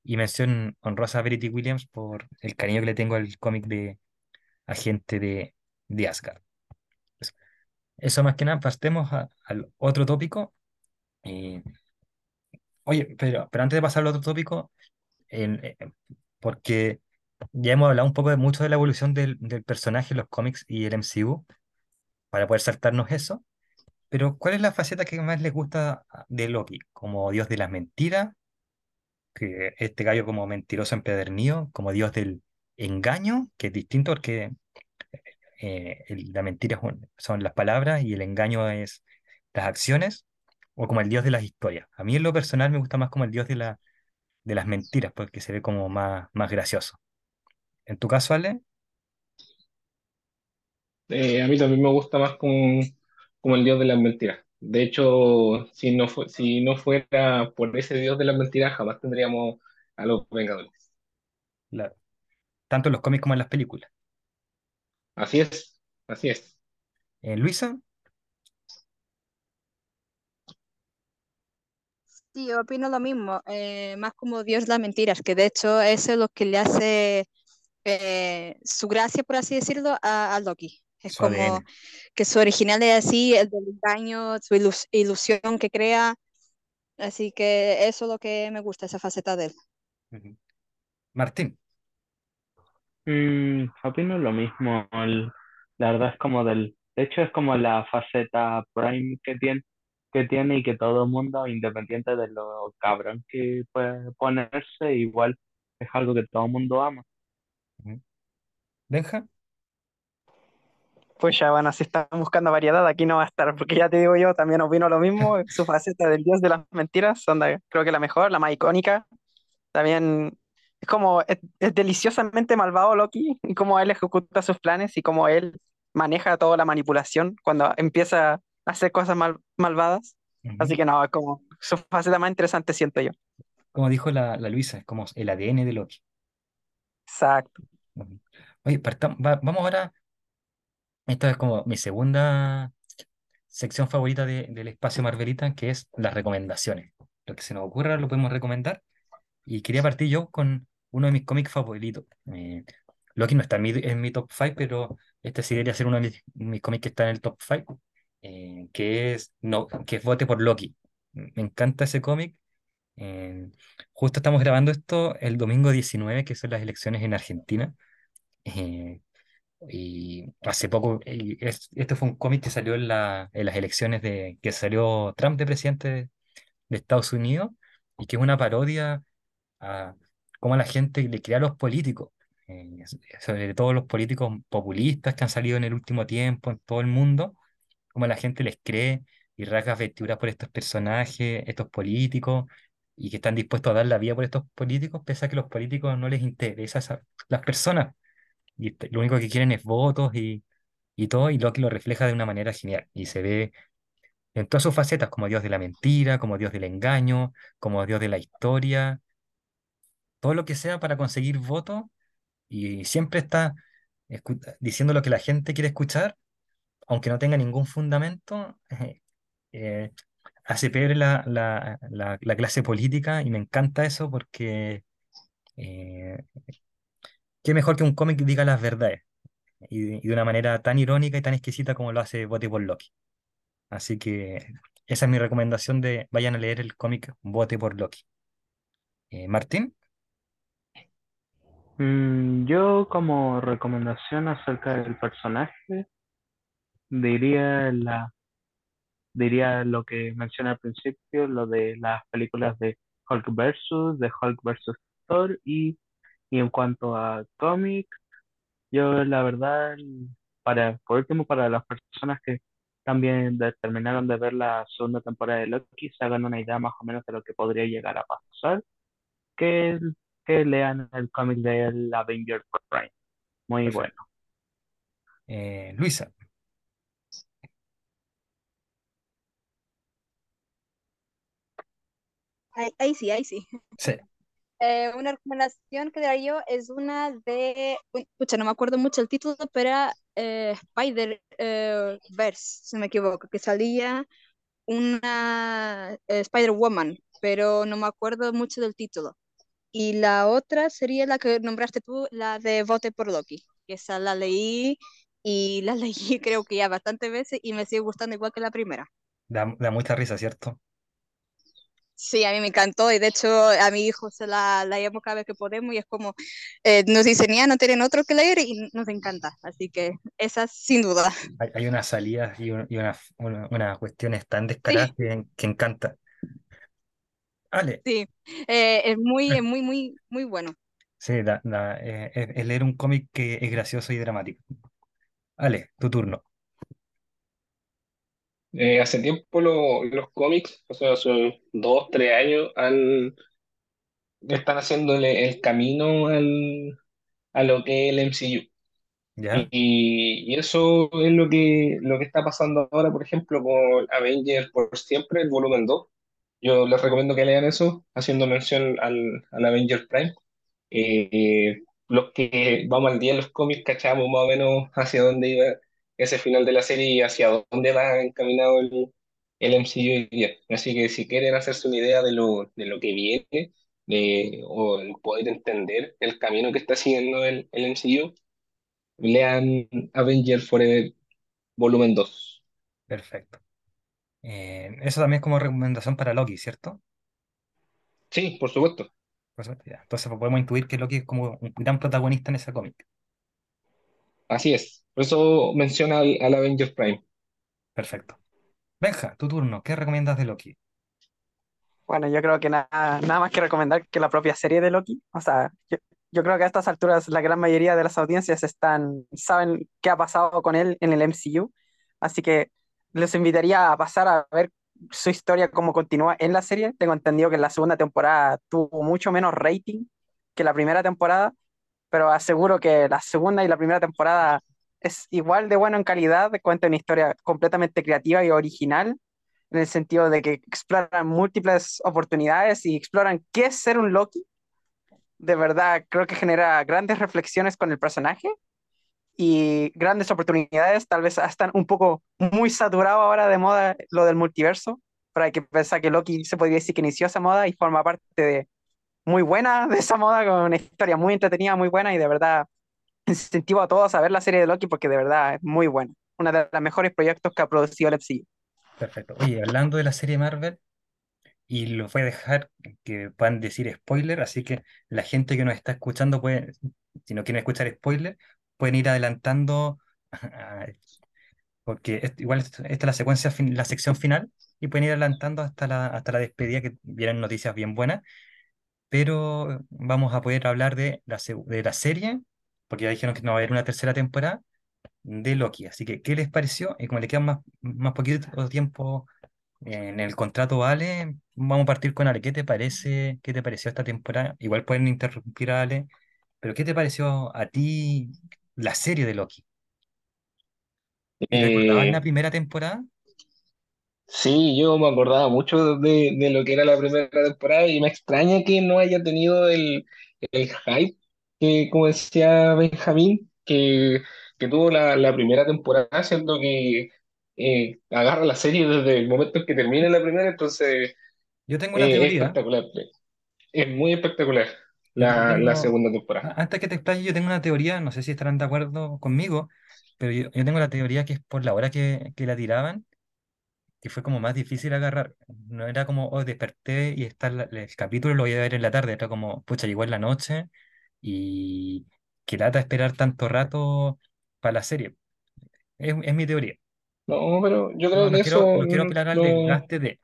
y mención honrosa a Verity Williams por el cariño que le tengo al cómic de Agente de, de Asgard. Eso, más que nada, pasemos al otro tópico. Eh, oye, pero, pero antes de pasar al otro tópico, eh, porque ya hemos hablado un poco de mucho de la evolución del, del personaje en los cómics y el MCU, para poder saltarnos eso. Pero, ¿cuál es la faceta que más les gusta de Loki? ¿Como dios de las mentiras? Que este gallo como mentiroso empedernido, como dios del engaño, que es distinto porque eh, la mentira son las palabras y el engaño es las acciones, o como el dios de las historias. A mí en lo personal me gusta más como el dios de, la, de las mentiras, porque se ve como más, más gracioso. En tu caso, Ale, Eh, a mí también me gusta más como, como el dios de las mentiras. De hecho, si no fue, si no fuera por ese dios de las mentiras, jamás tendríamos a los Vengadores. la- tanto en los cómics como en las películas. Así es, así es. Eh, Luisa, Sí, yo opino lo mismo, eh, más como Dios las mentiras, que de hecho eso es lo que le hace eh, su gracia, por así decirlo, a, a Loki. Es Su como ADN. que su original es así, el del engaño, su ilus- ilusión que crea, así que eso es lo que me gusta, esa faceta de él. Martín, Mm, opino lo mismo. el- la verdad es como del, de hecho es como la faceta Prime que tiene, que tiene y que todo el mundo, independiente de lo cabrón que puede ponerse, igual es algo que todo el mundo ama. Benja, Pues ya, bueno, si están buscando variedad, aquí no va a estar, porque ya te digo yo, también opino lo mismo. Su faceta del dios de las mentiras, son la- creo que la mejor, la más icónica. También es como, es, es deliciosamente malvado Loki, y cómo él ejecuta sus planes y cómo él maneja toda la manipulación cuando empieza hacer cosas mal- malvadas. Así Ujú. que no, es como su faceta más interesante, siento yo. Como dijo la, la Luisa, es como el ADN de Loki. Exacto. Oye, partam- va- vamos ahora, esta es como mi segunda sección favorita de- del espacio Marvelita, que es las recomendaciones. Lo que se nos ocurra lo podemos recomendar. Y quería partir yo con uno de mis cómics favoritos. Eh, Loki no está en mi, en mi top 5, pero este sí debería ser uno de mis, mis cómics que está en el top 5, eh, que es, no, que es Vote por Loki. Me encanta ese cómic. Eh, justo estamos grabando esto el domingo 19, que son las elecciones en Argentina. Eh, y hace poco, y es- este fue un cómic que salió en, la, en las elecciones de que salió Trump de presidente de, de Estados Unidos y que es una parodia a cómo la gente le crea a los políticos, eh, sobre todo los políticos populistas que han salido en el último tiempo en todo el mundo, cómo la gente les cree y rasga vestiduras por estos personajes, estos políticos, y que están dispuestos a dar la vida por estos políticos, pese a que los políticos no les interesa esa- las personas, y este- lo único que quieren es votos y, y todo, y Loki lo refleja de una manera genial, y se ve en todas sus facetas, como Dios de la mentira, como Dios del engaño, como Dios de la historia todo lo que sea para conseguir votos y siempre está diciendo lo que la gente quiere escuchar, aunque no tenga ningún fundamento, eh, hace peor la, la, la- la clase política y me encanta eso porque eh, qué mejor que un cómic diga las verdades y, de una manera tan irónica y tan exquisita como lo hace Vote por Loki. Así que esa es mi recomendación de vayan a leer el cómic Vote por Loki. Eh, Martín, Mm, yo como recomendación acerca del personaje diría la diría lo que mencioné al principio, lo de las películas de Hulk versus, de Hulk versus Thor y, y en cuanto a cómic, yo la verdad para por último para las personas que también de- terminaron de ver la segunda temporada de Loki se hagan una idea más o menos de lo que podría llegar a pasar, que que lean el cómic del Avenger Prime. Muy bueno. Eh, Luisa, Ahí, ahí sí, ahí sí. sí, Eh, una recomendación que daría yo es una de, pucha, no me acuerdo mucho el título, pero era eh, Spider eh, Verse, si no me equivoco, que salía una eh, Spider-Woman, pero no me acuerdo mucho del título. Y la otra sería la que nombraste tú, la de Vote por Loki, que esa la leí y la leí creo que ya bastantes veces y me sigue gustando igual que la primera. da, da mucha risa, ¿cierto? Sí, a mí me encantó y de hecho a mi hijo se la, la llevamos cada vez que podemos y es como eh, nos dicen ya no tienen otro que leer y nos encanta, así que esa sin duda. Hay, hay unas salidas y, un- y unas una- unas cuestiones tan descaradas Sí, que, que encanta. Ale, sí, eh, es muy, es muy, muy, muy bueno. sí, da- da- eh, es leer un cómic que es gracioso y dramático. Ale, tu turno. Eh, hace tiempo lo- los cómics, o sea, hace dos, tres años, han, están haciéndole el camino al, a lo que es el MCU. ¿Ya? Y, y eso es lo que, lo que está pasando ahora, por ejemplo, con Avengers por siempre, el volumen dos Yo les recomiendo que lean eso, haciendo mención al, al Avengers Prime. Eh, los que vamos al día en los cómics cachamos más o menos hacia dónde iba ese final de la serie y hacia dónde va encaminado el, el MCU hoy. Así que si quieren hacerse una idea de lo, de lo que viene, de, o el poder entender el camino que está siguiendo el, el MCU, lean Avengers Forever volumen dos Perfecto. Eh, eso también es como recomendación para Loki, ¿cierto? Sí, por supuesto. Por supuesto, ya. Entonces podemos intuir que Loki es como un gran protagonista en ese cómic. Así es. Por eso menciona al, al Avengers Prime. Perfecto. Benja, tu turno. ¿Qué recomiendas de Loki? Bueno, yo creo que nada, nada más que recomendar que la propia serie de Loki. O sea, yo, yo creo que a estas alturas la gran mayoría de las audiencias están, saben qué ha pasado con él en el MCU. Así que les invitaría a pasar a ver su historia, cómo continúa en la serie. Tengo entendido que la segunda temporada tuvo mucho menos rating que la primera temporada, pero aseguro que la segunda y la primera temporada es igual de bueno en calidad, cuenta una historia completamente creativa y original, en el sentido de que exploran múltiples oportunidades y exploran qué es ser un Loki. De verdad, creo que genera grandes reflexiones con el personaje y grandes oportunidades. Tal vez están un poco muy saturado ahora de moda lo del multiverso, pero hay que pensar que Loki se podría decir que inició esa moda y forma parte de muy buena de esa moda, con una historia muy entretenida, muy buena y de verdad incentivo a todos a ver la serie de Loki porque de verdad es muy buena. Uno de los mejores proyectos que ha producido el MCU. Perfecto. Oye, hablando de la serie Marvel, y lo voy a dejar que puedan decir spoiler, así que la gente que nos está escuchando puede, si no quieren escuchar spoiler, pueden ir adelantando, porque igual esta es la secuencia, la sección final, y pueden ir adelantando hasta la, hasta la despedida, que vienen noticias bien buenas, pero vamos a poder hablar de la, de la serie, porque ya dijeron que no va a haber una tercera temporada de Loki, así que, ¿qué les pareció? Y como le queda más, más poquito tiempo en el contrato Ale, vamos a partir con Ale. ¿Qué te parece? ¿Qué te pareció esta temporada? Igual pueden interrumpir a Ale, pero ¿qué te pareció a ti la serie de Loki? ¿Y recordabas la Eh, primera temporada? sí, yo me acordaba mucho de, de lo que era la primera temporada y me extraña que no haya tenido el, el hype que, como decía Benjamín, que, que tuvo la, la primera temporada, siendo que eh, agarra la serie desde el momento en que termina la primera, entonces Yo tengo una eh, es teoría. espectacular. Es muy espectacular la, la tengo, segunda temporada. antes que te explaye, yo tengo una teoría, no sé si estarán de acuerdo conmigo, pero yo, yo tengo la teoría que es por la hora que, que la tiraban, que fue como más difícil agarrar. No era como, oh, desperté y está la- el capítulo, lo voy a ver en la tarde, era como, pucha, llegó en la noche y qué lata esperar tanto rato para la serie. Es, es mi teoría. No, pero yo creo no que quiero, eso no quiero apelar al no, desgaste de...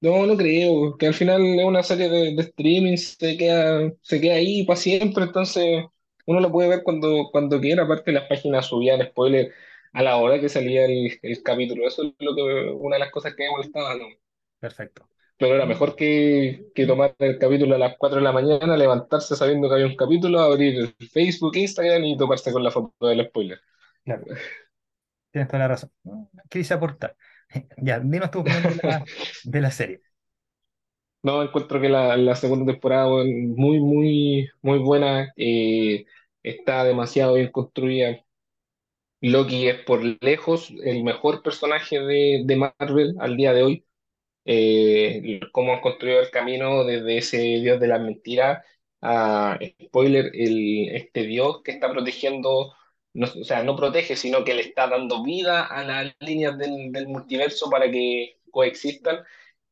no, no creo, que al final es una serie de, de streaming, se queda, se queda ahí para siempre, entonces uno lo puede ver cuando, cuando quiera, aparte las páginas subían spoiler a la hora que salía el, el capítulo, eso es lo que, una de las cosas que me molestaba, ¿no? Perfecto. Pero era Y- mejor que, que tomar el capítulo a las 4 de la mañana, levantarse sabiendo que había un capítulo, abrir Facebook, Instagram y toparse con la foto del spoiler. claro, tienes toda la razón. ¿Qué dice aportar? Ya, dinos tu opinión de la, de la serie. No, encuentro que la, la segunda temporada weón, muy, muy, muy buena. eh, está demasiado bien construida. Loki es por lejos el mejor personaje de, de Marvel al día de hoy. Eh, cómo han construido el camino desde ese dios de la mentira a, spoiler, el, este dios que está protegiendo, no, o sea, no protege, sino que le está dando vida a las líneas del, del multiverso para que coexistan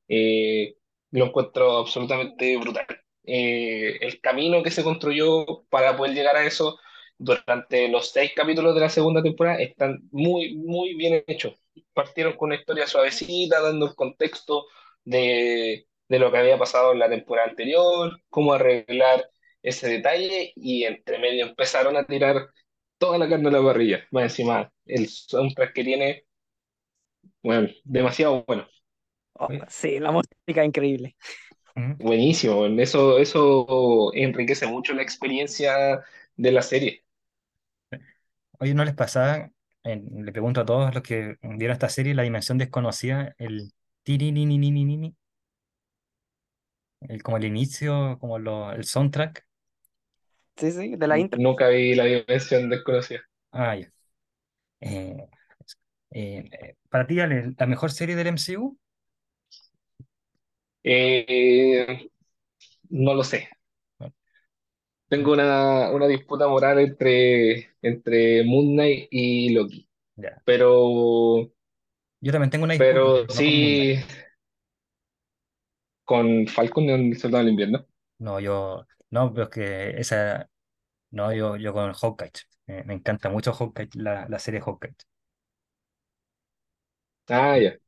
eh, lo encuentro absolutamente brutal. Eh, el camino que se construyó para poder llegar a eso durante los seis capítulos de la segunda temporada están muy, muy bien hechos. Partieron con una historia suavecita, dando el contexto de, de lo que había pasado en la temporada anterior, cómo arreglar ese detalle y entre medio empezaron a tirar toda la carne a la parrilla. Más encima, el soundtrack que tiene, bueno, demasiado bueno. Oh, sí, la música es increíble. Buenísimo, eso, eso enriquece mucho la experiencia de la serie. Oye, ¿no les pasaba? En- le pregunto a todos los que vieron esta serie, la dimensión desconocida, el tirinininini, el, como el inicio, como lo, el soundtrack. Sí, sí, de la intro. Nunca vi la dimensión desconocida. Ah, ya. Eh, Eh, eh, para ti, Ale, ¿la mejor serie del MCU? Eh, no lo sé. Tengo una, una disputa moral entre, entre Moon Knight y Loki. ya. Pero, Yo también tengo una disputa, pero pero no con Moon Knight. sí con Falcon y el Soldado del Invierno. No, yo, no, pero es que esa, no, yo, yo con Hawkeye. Me, me encanta mucho Hawkeye, la, la serie Hawkeye. Ah, ya.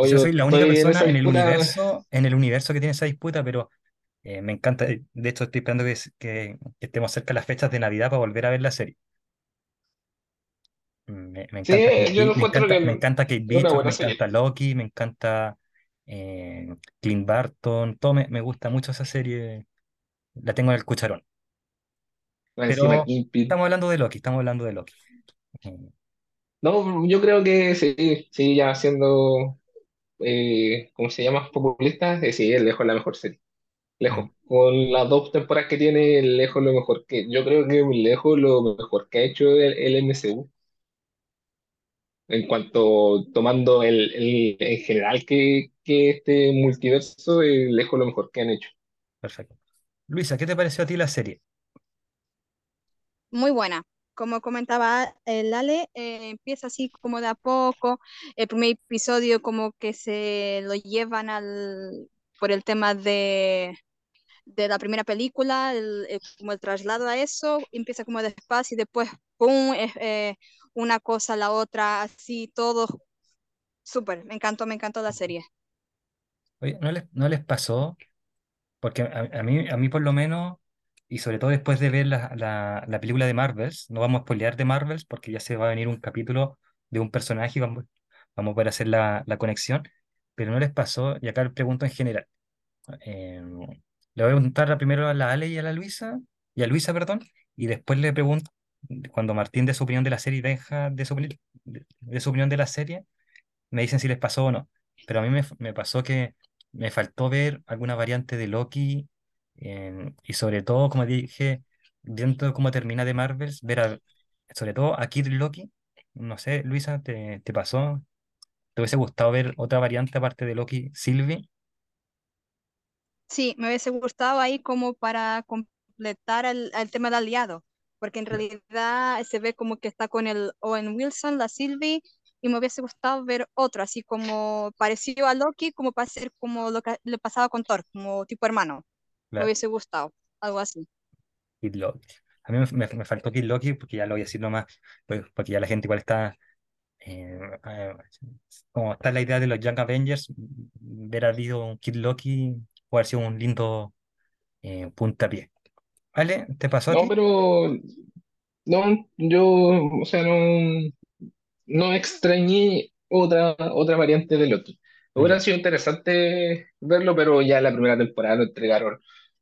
Quizás Oye, soy la única estoy en esa persona en el disputa. universo, en el universo que tiene esa disputa, pero eh, me encanta. De hecho, estoy esperando que, s- que- que estemos cerca de las fechas de Navidad para volver a ver la serie. Me, me Sí, encanta yo me encuentro encanta, me que encanta Kate Bishop, me serie. encanta Loki, me encanta eh, Clint Barton, todo me, me gusta mucho esa serie, la tengo en el cucharón. Encima Pero estamos hablando de Loki, estamos hablando de Loki. Eh, No, yo creo que sí, sí, ya siendo, eh, ¿cómo se llama? Populista, eh, sí, lejos es la mejor serie. Lejos. Con las dos temporadas que tiene, lejos lo mejor que, yo creo que lejos lo mejor que ha hecho el, el MCU. En cuanto tomando el, el- en general que, que este multiverso, es lejos lo mejor que han hecho. perfecto. Luisa, ¿qué te pareció a ti la serie? Muy buena. Como comentaba el Ale, eh, empieza así como de a poco. El primer episodio como que se lo llevan al, por el tema de, de la primera película, el, el- como el traslado a eso, empieza como despacio y después, ¡pum!, eh, una cosa la otra, así todo. Súper, me encantó, me encantó la serie. Oye, ¿no les, no les pasó? Porque a, mí, a mí por lo menos, y sobre todo después de ver la, la, la película de Marvels, no vamos a spoilear de Marvels porque ya se va a venir un capítulo de un personaje y vamos, vamos a poder hacer la, la conexión, pero no les pasó, y acá pregunto en general. eh, le voy a preguntar primero a la Ale y a la Luisa, y a Luisa, perdón, y después le pregunto, cuando Martín dé su opinión de la serie deja de su, de, de su opinión de la serie, me dicen si les pasó o no. Pero a mí me, pasó que me faltó ver alguna variante de Loki y sobre todo, como dije, dentro de cómo termina de Marvels, ver a- sobre todo a Kid Loki. No sé, Luisa, ¿te, te pasó? ¿Te hubiese gustado ver otra variante aparte de Loki, Sylvie? Sí, me hubiese gustado ahí como para completar el, el tema del aliado, porque en realidad se ve como que está con el Owen Wilson, la Sylvie, y me hubiese gustado ver otro, así como parecido a Loki, como para ser como lo que le pasaba con Thor, como tipo hermano. Me Claro, hubiese gustado, algo así. Kid Loki. A mí me, me- me faltó Kid Loki porque ya lo voy a decir nomás, pues, porque ya la gente igual está eh, eh, como está la idea de los Young Avengers, ver habido un Kid Loki puede haber sido un lindo eh, puntapié. ¿Vale? ¿Te pasó a No, ti? pero no, yo, o sea, no. no extrañé otra, otra variante de Loki. Hubiera sido interesante verlo, pero ya la primera temporada nos entregaron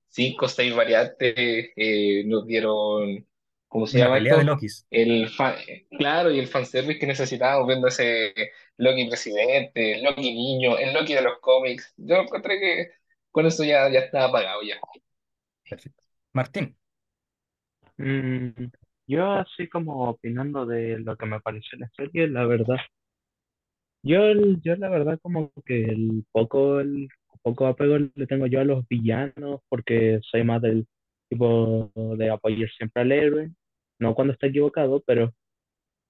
cinco o seis variantes, eh, nos dieron, ¿cómo se Una llama pelea de esto? Lokis. El fan, claro, y el fanservice que necesitábamos viendo ese Loki presidente, Loki niño, el Loki de los cómics. Yo encontré que con eso ya, ya estaba apagado ya. Perfecto. Martín, Mm, yo así como opinando de lo que me pareció la serie, la verdad, yo, el- yo la verdad como que el poco, el poco apego le tengo yo a los villanos porque soy más del tipo de apoyar siempre al héroe, no cuando está equivocado, pero,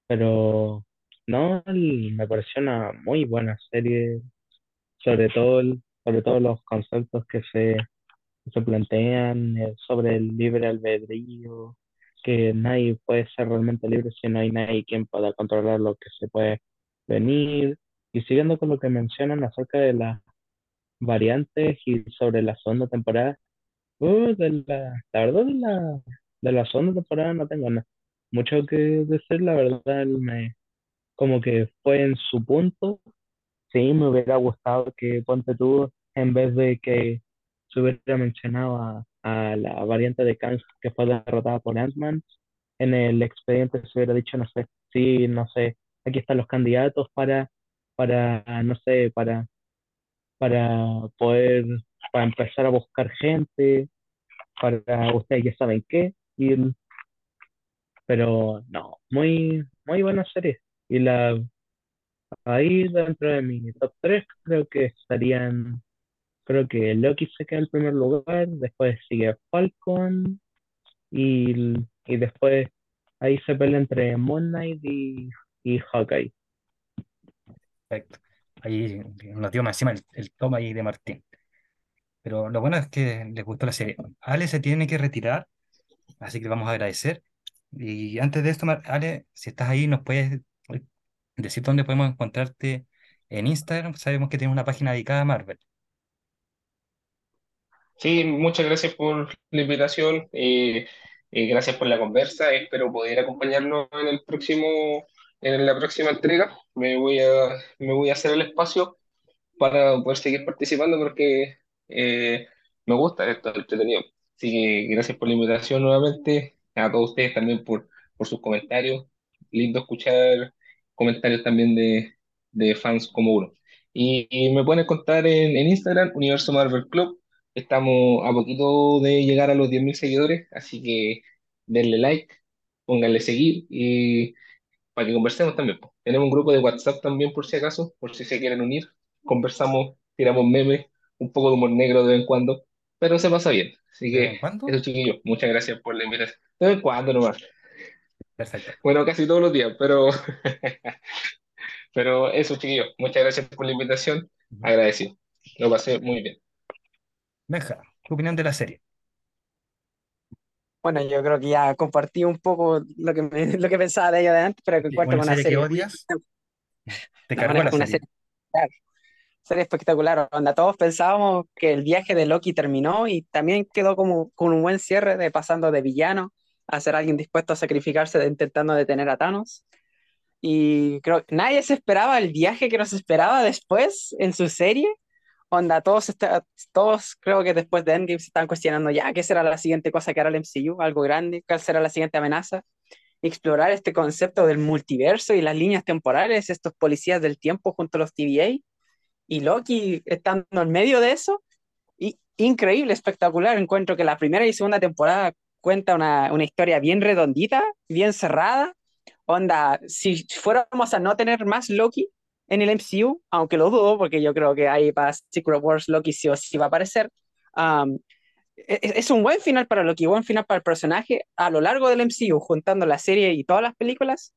pero no, el- me pareció una muy buena serie, sobre todo, el- sobre todo los conceptos que se se plantean eh, sobre el libre albedrío, que nadie puede ser realmente libre si no hay nadie quien pueda controlar lo que se puede venir. Y siguiendo con lo que mencionan acerca de las variantes y sobre la segunda temporada, uh, de la, la verdad de la, de la segunda temporada no tengo mucho que decir, la verdad, me, como que fue en su punto Sí, me hubiera gustado que Ponte tú, en vez de que se hubiera mencionado a, la variante de Kang que fue derrotada por Ant-Man, en el expediente se hubiera dicho, no sé, sí, no sé, aquí están los candidatos para, para, no sé, para, para poder, para empezar a buscar gente, para ustedes ya saben qué, y, pero no, muy, muy buena serie. Y la ahí dentro de mi top 3 creo que estarían, creo que Loki se queda en primer lugar, después sigue Falcon y, y después ahí se pelea entre Moon Knight y, y Hawkeye. Perfecto. Ahí nos dio más encima el, el toma ahí de Martín. Pero lo bueno es que les gustó la serie. Ale se tiene que retirar, así que vamos a agradecer. Y antes de esto, Ale, si estás ahí, nos puedes decir dónde podemos encontrarte en Instagram. Sabemos que tienes una página dedicada a Marvel. Sí, muchas gracias por la invitación y, y gracias por la conversa. Espero poder acompañarnos en el próximo, en la próxima entrega. Me voy a, me voy a hacer el espacio para poder seguir participando porque eh, me gusta esto entretenido. Así que gracias por la invitación nuevamente, a todos ustedes también por, por sus comentarios. Lindo escuchar comentarios también de, de fans como uno. Y, y me pueden encontrar en, en Instagram, Universo Marvel Club. Estamos a poquito de llegar a los 10.000 seguidores, así que denle like, pónganle seguir y para que conversemos también. Tenemos un grupo de WhatsApp también por si acaso, por si se quieren unir. Conversamos, tiramos memes, un poco de humor negro de vez en cuando, pero se pasa bien. Así ¿De vez que eso, chiquillos, muchas gracias por la invitación. De vez en cuando nomás. Perfecto. Bueno, casi todos los días, pero, pero eso, chiquillos, muchas gracias por la invitación. Agradecido. Lo pasé muy bien. Benja, tu opinión de la serie. Bueno, yo creo que ya compartí un poco lo que, me- lo que pensaba de ella de antes, pero que encuentro Una una serie odias, te No, cargó una, la una serie. serie, claro, serie espectacular. Onda, todos pensábamos que el viaje de Loki terminó y también quedó como con un buen cierre de pasando de villano a ser alguien dispuesto a sacrificarse intentando detener a Thanos. Y creo que nadie se esperaba el viaje que nos esperaba después en su serie. Onda, todos, está- todos creo que después de Endgame se están cuestionando ya qué será la siguiente cosa que hará el MCU, algo grande, cuál será la siguiente amenaza. Explorar este concepto del multiverso y las líneas temporales, estos policías del tiempo junto a los TVA y Loki estando en medio de eso. Increíble, espectacular. Encuentro que la primera y segunda temporada cuenta una, una historia bien redondita, bien cerrada. Onda, si fuéramos a no tener más Loki en el MCU, aunque lo dudo, porque yo creo que ahí para Secret Wars Loki sí o sí va a aparecer, um, es, es un buen final para Loki, buen final para el personaje a lo largo del MCU, juntando la serie y todas las películas,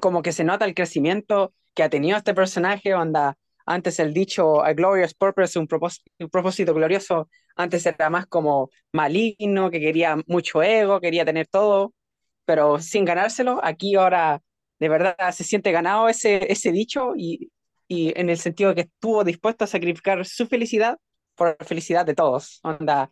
como que se nota el crecimiento que ha tenido este personaje, onda, antes el dicho A Glorious Purpose, un propósito, un propósito glorioso, antes era más como maligno, que quería mucho ego, quería tener todo, pero sin ganárselo, aquí ahora de verdad se siente ganado ese, ese dicho y, y en el sentido de que estuvo dispuesto a sacrificar su felicidad por la felicidad de todos, onda,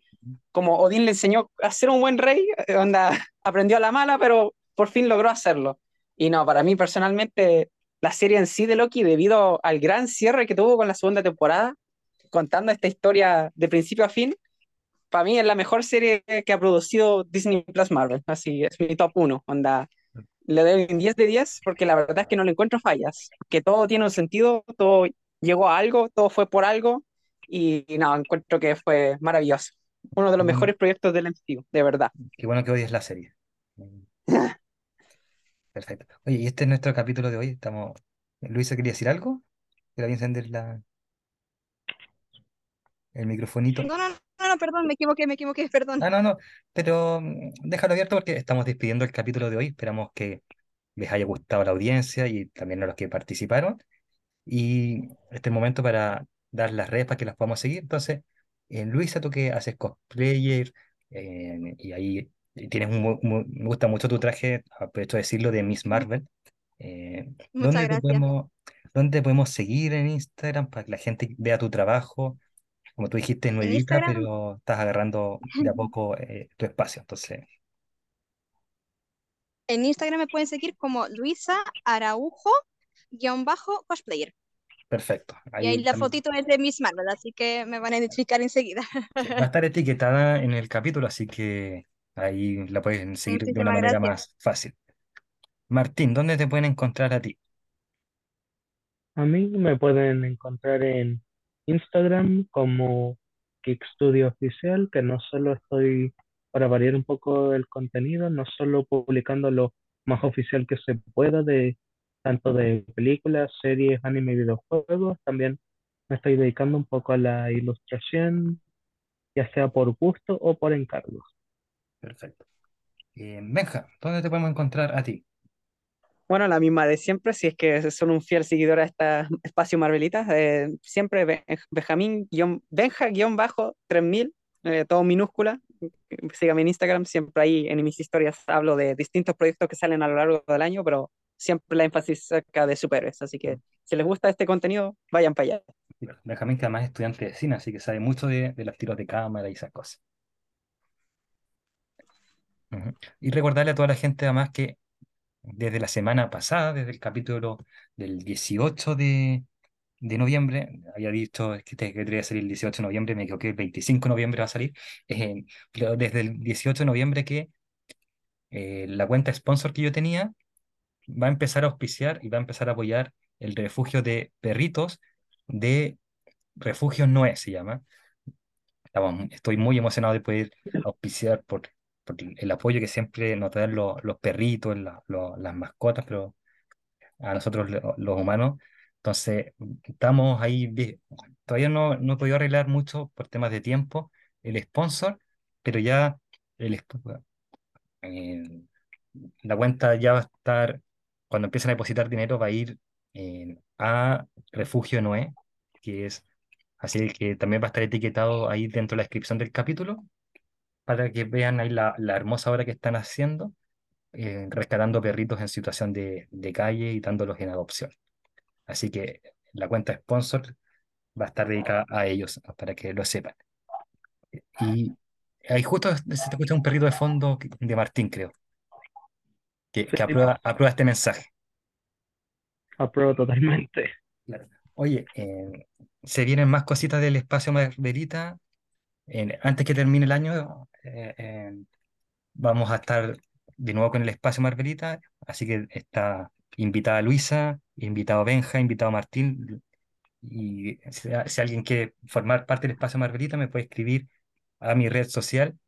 como Odín le enseñó a ser un buen rey, onda, aprendió a la mala, pero por fin logró hacerlo. Y no, para mí personalmente, la serie en sí de Loki, debido al gran cierre que tuvo con la segunda temporada, contando esta historia de principio a fin, para mí es la mejor serie que ha producido Disney Plus Marvel. Así es mi top 1. Onda, le doy un 10 de 10 porque la verdad es que no le encuentro fallas. Que todo tiene un sentido, todo llegó a algo, todo fue por algo. Y, y no, encuentro que fue maravilloso. Uno de los mejores proyectos del MCU, de verdad. qué bueno que odies la serie. Perfecto. Oye, y este es nuestro capítulo de hoy. Estamos... Luisa, ¿quería decir algo? ¿Te voy a encender la... el microfonito? No, no, no, no, perdón, me equivoqué, me equivoqué, perdón. Ah, no, no, pero mm, déjalo abierto porque estamos despidiendo el capítulo de hoy. Esperamos que les haya gustado la audiencia y también a los que participaron. Y este es el momento para dar las redes para que las podamos seguir. Entonces, eh, Luisa, tú que haces cosplayer eh, y ahí tienes un, me gusta mucho tu traje, aprovecho de decirlo, de Miss Marvel. Eh, Muchas ¿dónde te podemos, dónde podemos seguir en Instagram para que la gente vea tu trabajo? Como tú dijiste, En nuevita, pero estás agarrando de a poco eh, tu espacio. Entonces, en Instagram me pueden seguir como Luisa Araujo guion bajo cosplayer. perfecto. Y ahí la fotito es de Miss Marvel, así que me van a identificar enseguida. va a estar etiquetada en el capítulo, así que ahí la pueden seguir de una Muchísimas manera gracias. más fácil. Martín, ¿dónde te pueden encontrar a ti? A mí me pueden encontrar en Instagram como Kick Studio Oficial, que no solo estoy, para variar un poco el contenido, no solo publicando lo más oficial que se pueda de tanto de películas, series, anime y videojuegos. También me estoy dedicando un poco a la ilustración, ya sea por gusto o por encargo. Perfecto. Eh, Benja, ¿dónde te podemos encontrar a ti? Bueno, la misma de siempre, si es que son un fiel seguidor a este espacio Marvelita, eh, siempre Be- Benjamín, guión- Benja-3000, eh, todo minúscula. Sígame en Instagram, siempre ahí en mis historias hablo de distintos proyectos que salen a lo largo del año, pero siempre la énfasis cerca de superhéroes. Así que si les gusta este contenido, vayan para allá. Benjamín, que además es estudiante de cine, así que sabe mucho de, de los tiros de cámara y esas cosas. Y recordarle a toda la gente además que desde la semana pasada, desde el capítulo del 18 de, de noviembre, había dicho que, te- que debería salir el 18 de noviembre, me equivoqué, el 25 de noviembre va a salir, eh, pero desde el 18 de noviembre que eh, la cuenta sponsor que yo tenía va a empezar a auspiciar y va a empezar a apoyar el refugio de perritos de Refugio Noé, se llama. Estoy muy emocionado de poder auspiciar por, por el apoyo que siempre nos dan los, los perritos, la- lo- las mascotas, pero a nosotros lo- los humanos. Entonces, estamos ahí, todavía no, no he podido arreglar mucho por temas de tiempo el sponsor, pero ya el, eh, la cuenta ya va a estar, cuando empiecen a depositar dinero, va a ir a Refugio Noé, que es así que también va a estar etiquetado ahí dentro de la descripción del capítulo, para que vean ahí la, la hermosa obra que están haciendo, eh, rescatando perritos en situación de, de calle y dándolos en adopción. Así que la cuenta sponsor va a estar dedicada a ellos, para que lo sepan. Y ahí justo se te escucha un perrito de fondo de Martín, creo, que, aprueba, aprueba este mensaje. apruebo totalmente. Claro. Oye, eh, se vienen más cositas del espacio Marvelita. Eh, antes que termine el año, eh, eh, vamos a estar de nuevo con el espacio Marvelita. Así que está invitada Luisa, invitado Benja, invitado Martín. Y si, alguien quiere formar parte del espacio Marvelita, me puede escribir a mi red social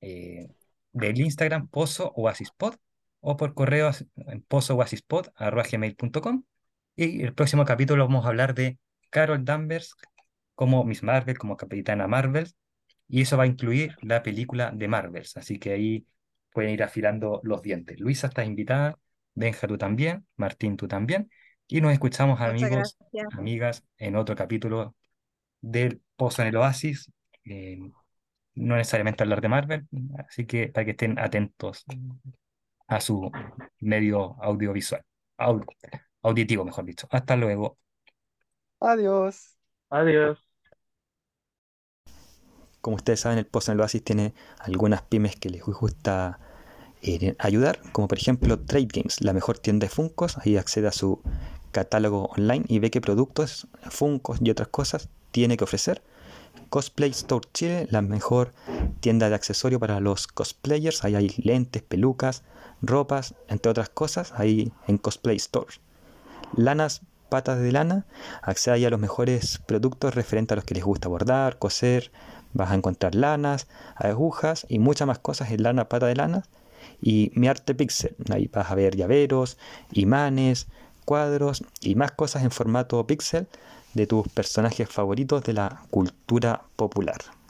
eh, del Instagram, Pozo Oasis Pod, o por correo en pozooasispod@gmail.com. Y el próximo capítulo vamos a hablar de Carol Danvers como Miss Marvel, como Capitana Marvel, y eso va a incluir la película de Marvels, así que ahí pueden ir afilando los dientes. Luisa, estás invitada, Benja, tú también, Martín, tú también, y nos escuchamos, Muchas amigos, gracias. amigas, en otro capítulo del Pozo en el Oasis. eh, no necesariamente hablar de Marvel, así que para que estén atentos a su medio audiovisual, au- auditivo, mejor dicho. Hasta luego. Adiós. Adiós. Como ustedes saben, el Pozo en el Oasis tiene algunas pymes que les gusta eh, ayudar, como por ejemplo Trade Games, la mejor tienda de Funkos. Ahí accede a su catálogo online y ve qué productos, Funkos y otras cosas tiene que ofrecer. Cosplay Store Chile, la mejor tienda de accesorios para los cosplayers. Ahí hay lentes, pelucas, ropas, entre otras cosas, ahí en Cosplay Store. Lanas Patas de Lana, accede ahí a los mejores productos referentes a los que les gusta bordar, coser. Vas a encontrar lanas, agujas y muchas más cosas en Lana Pata de Lana. Y Mi Arte Pixel, ahí vas a ver llaveros, imanes, cuadros y más cosas en formato pixel de tus personajes favoritos de la cultura popular.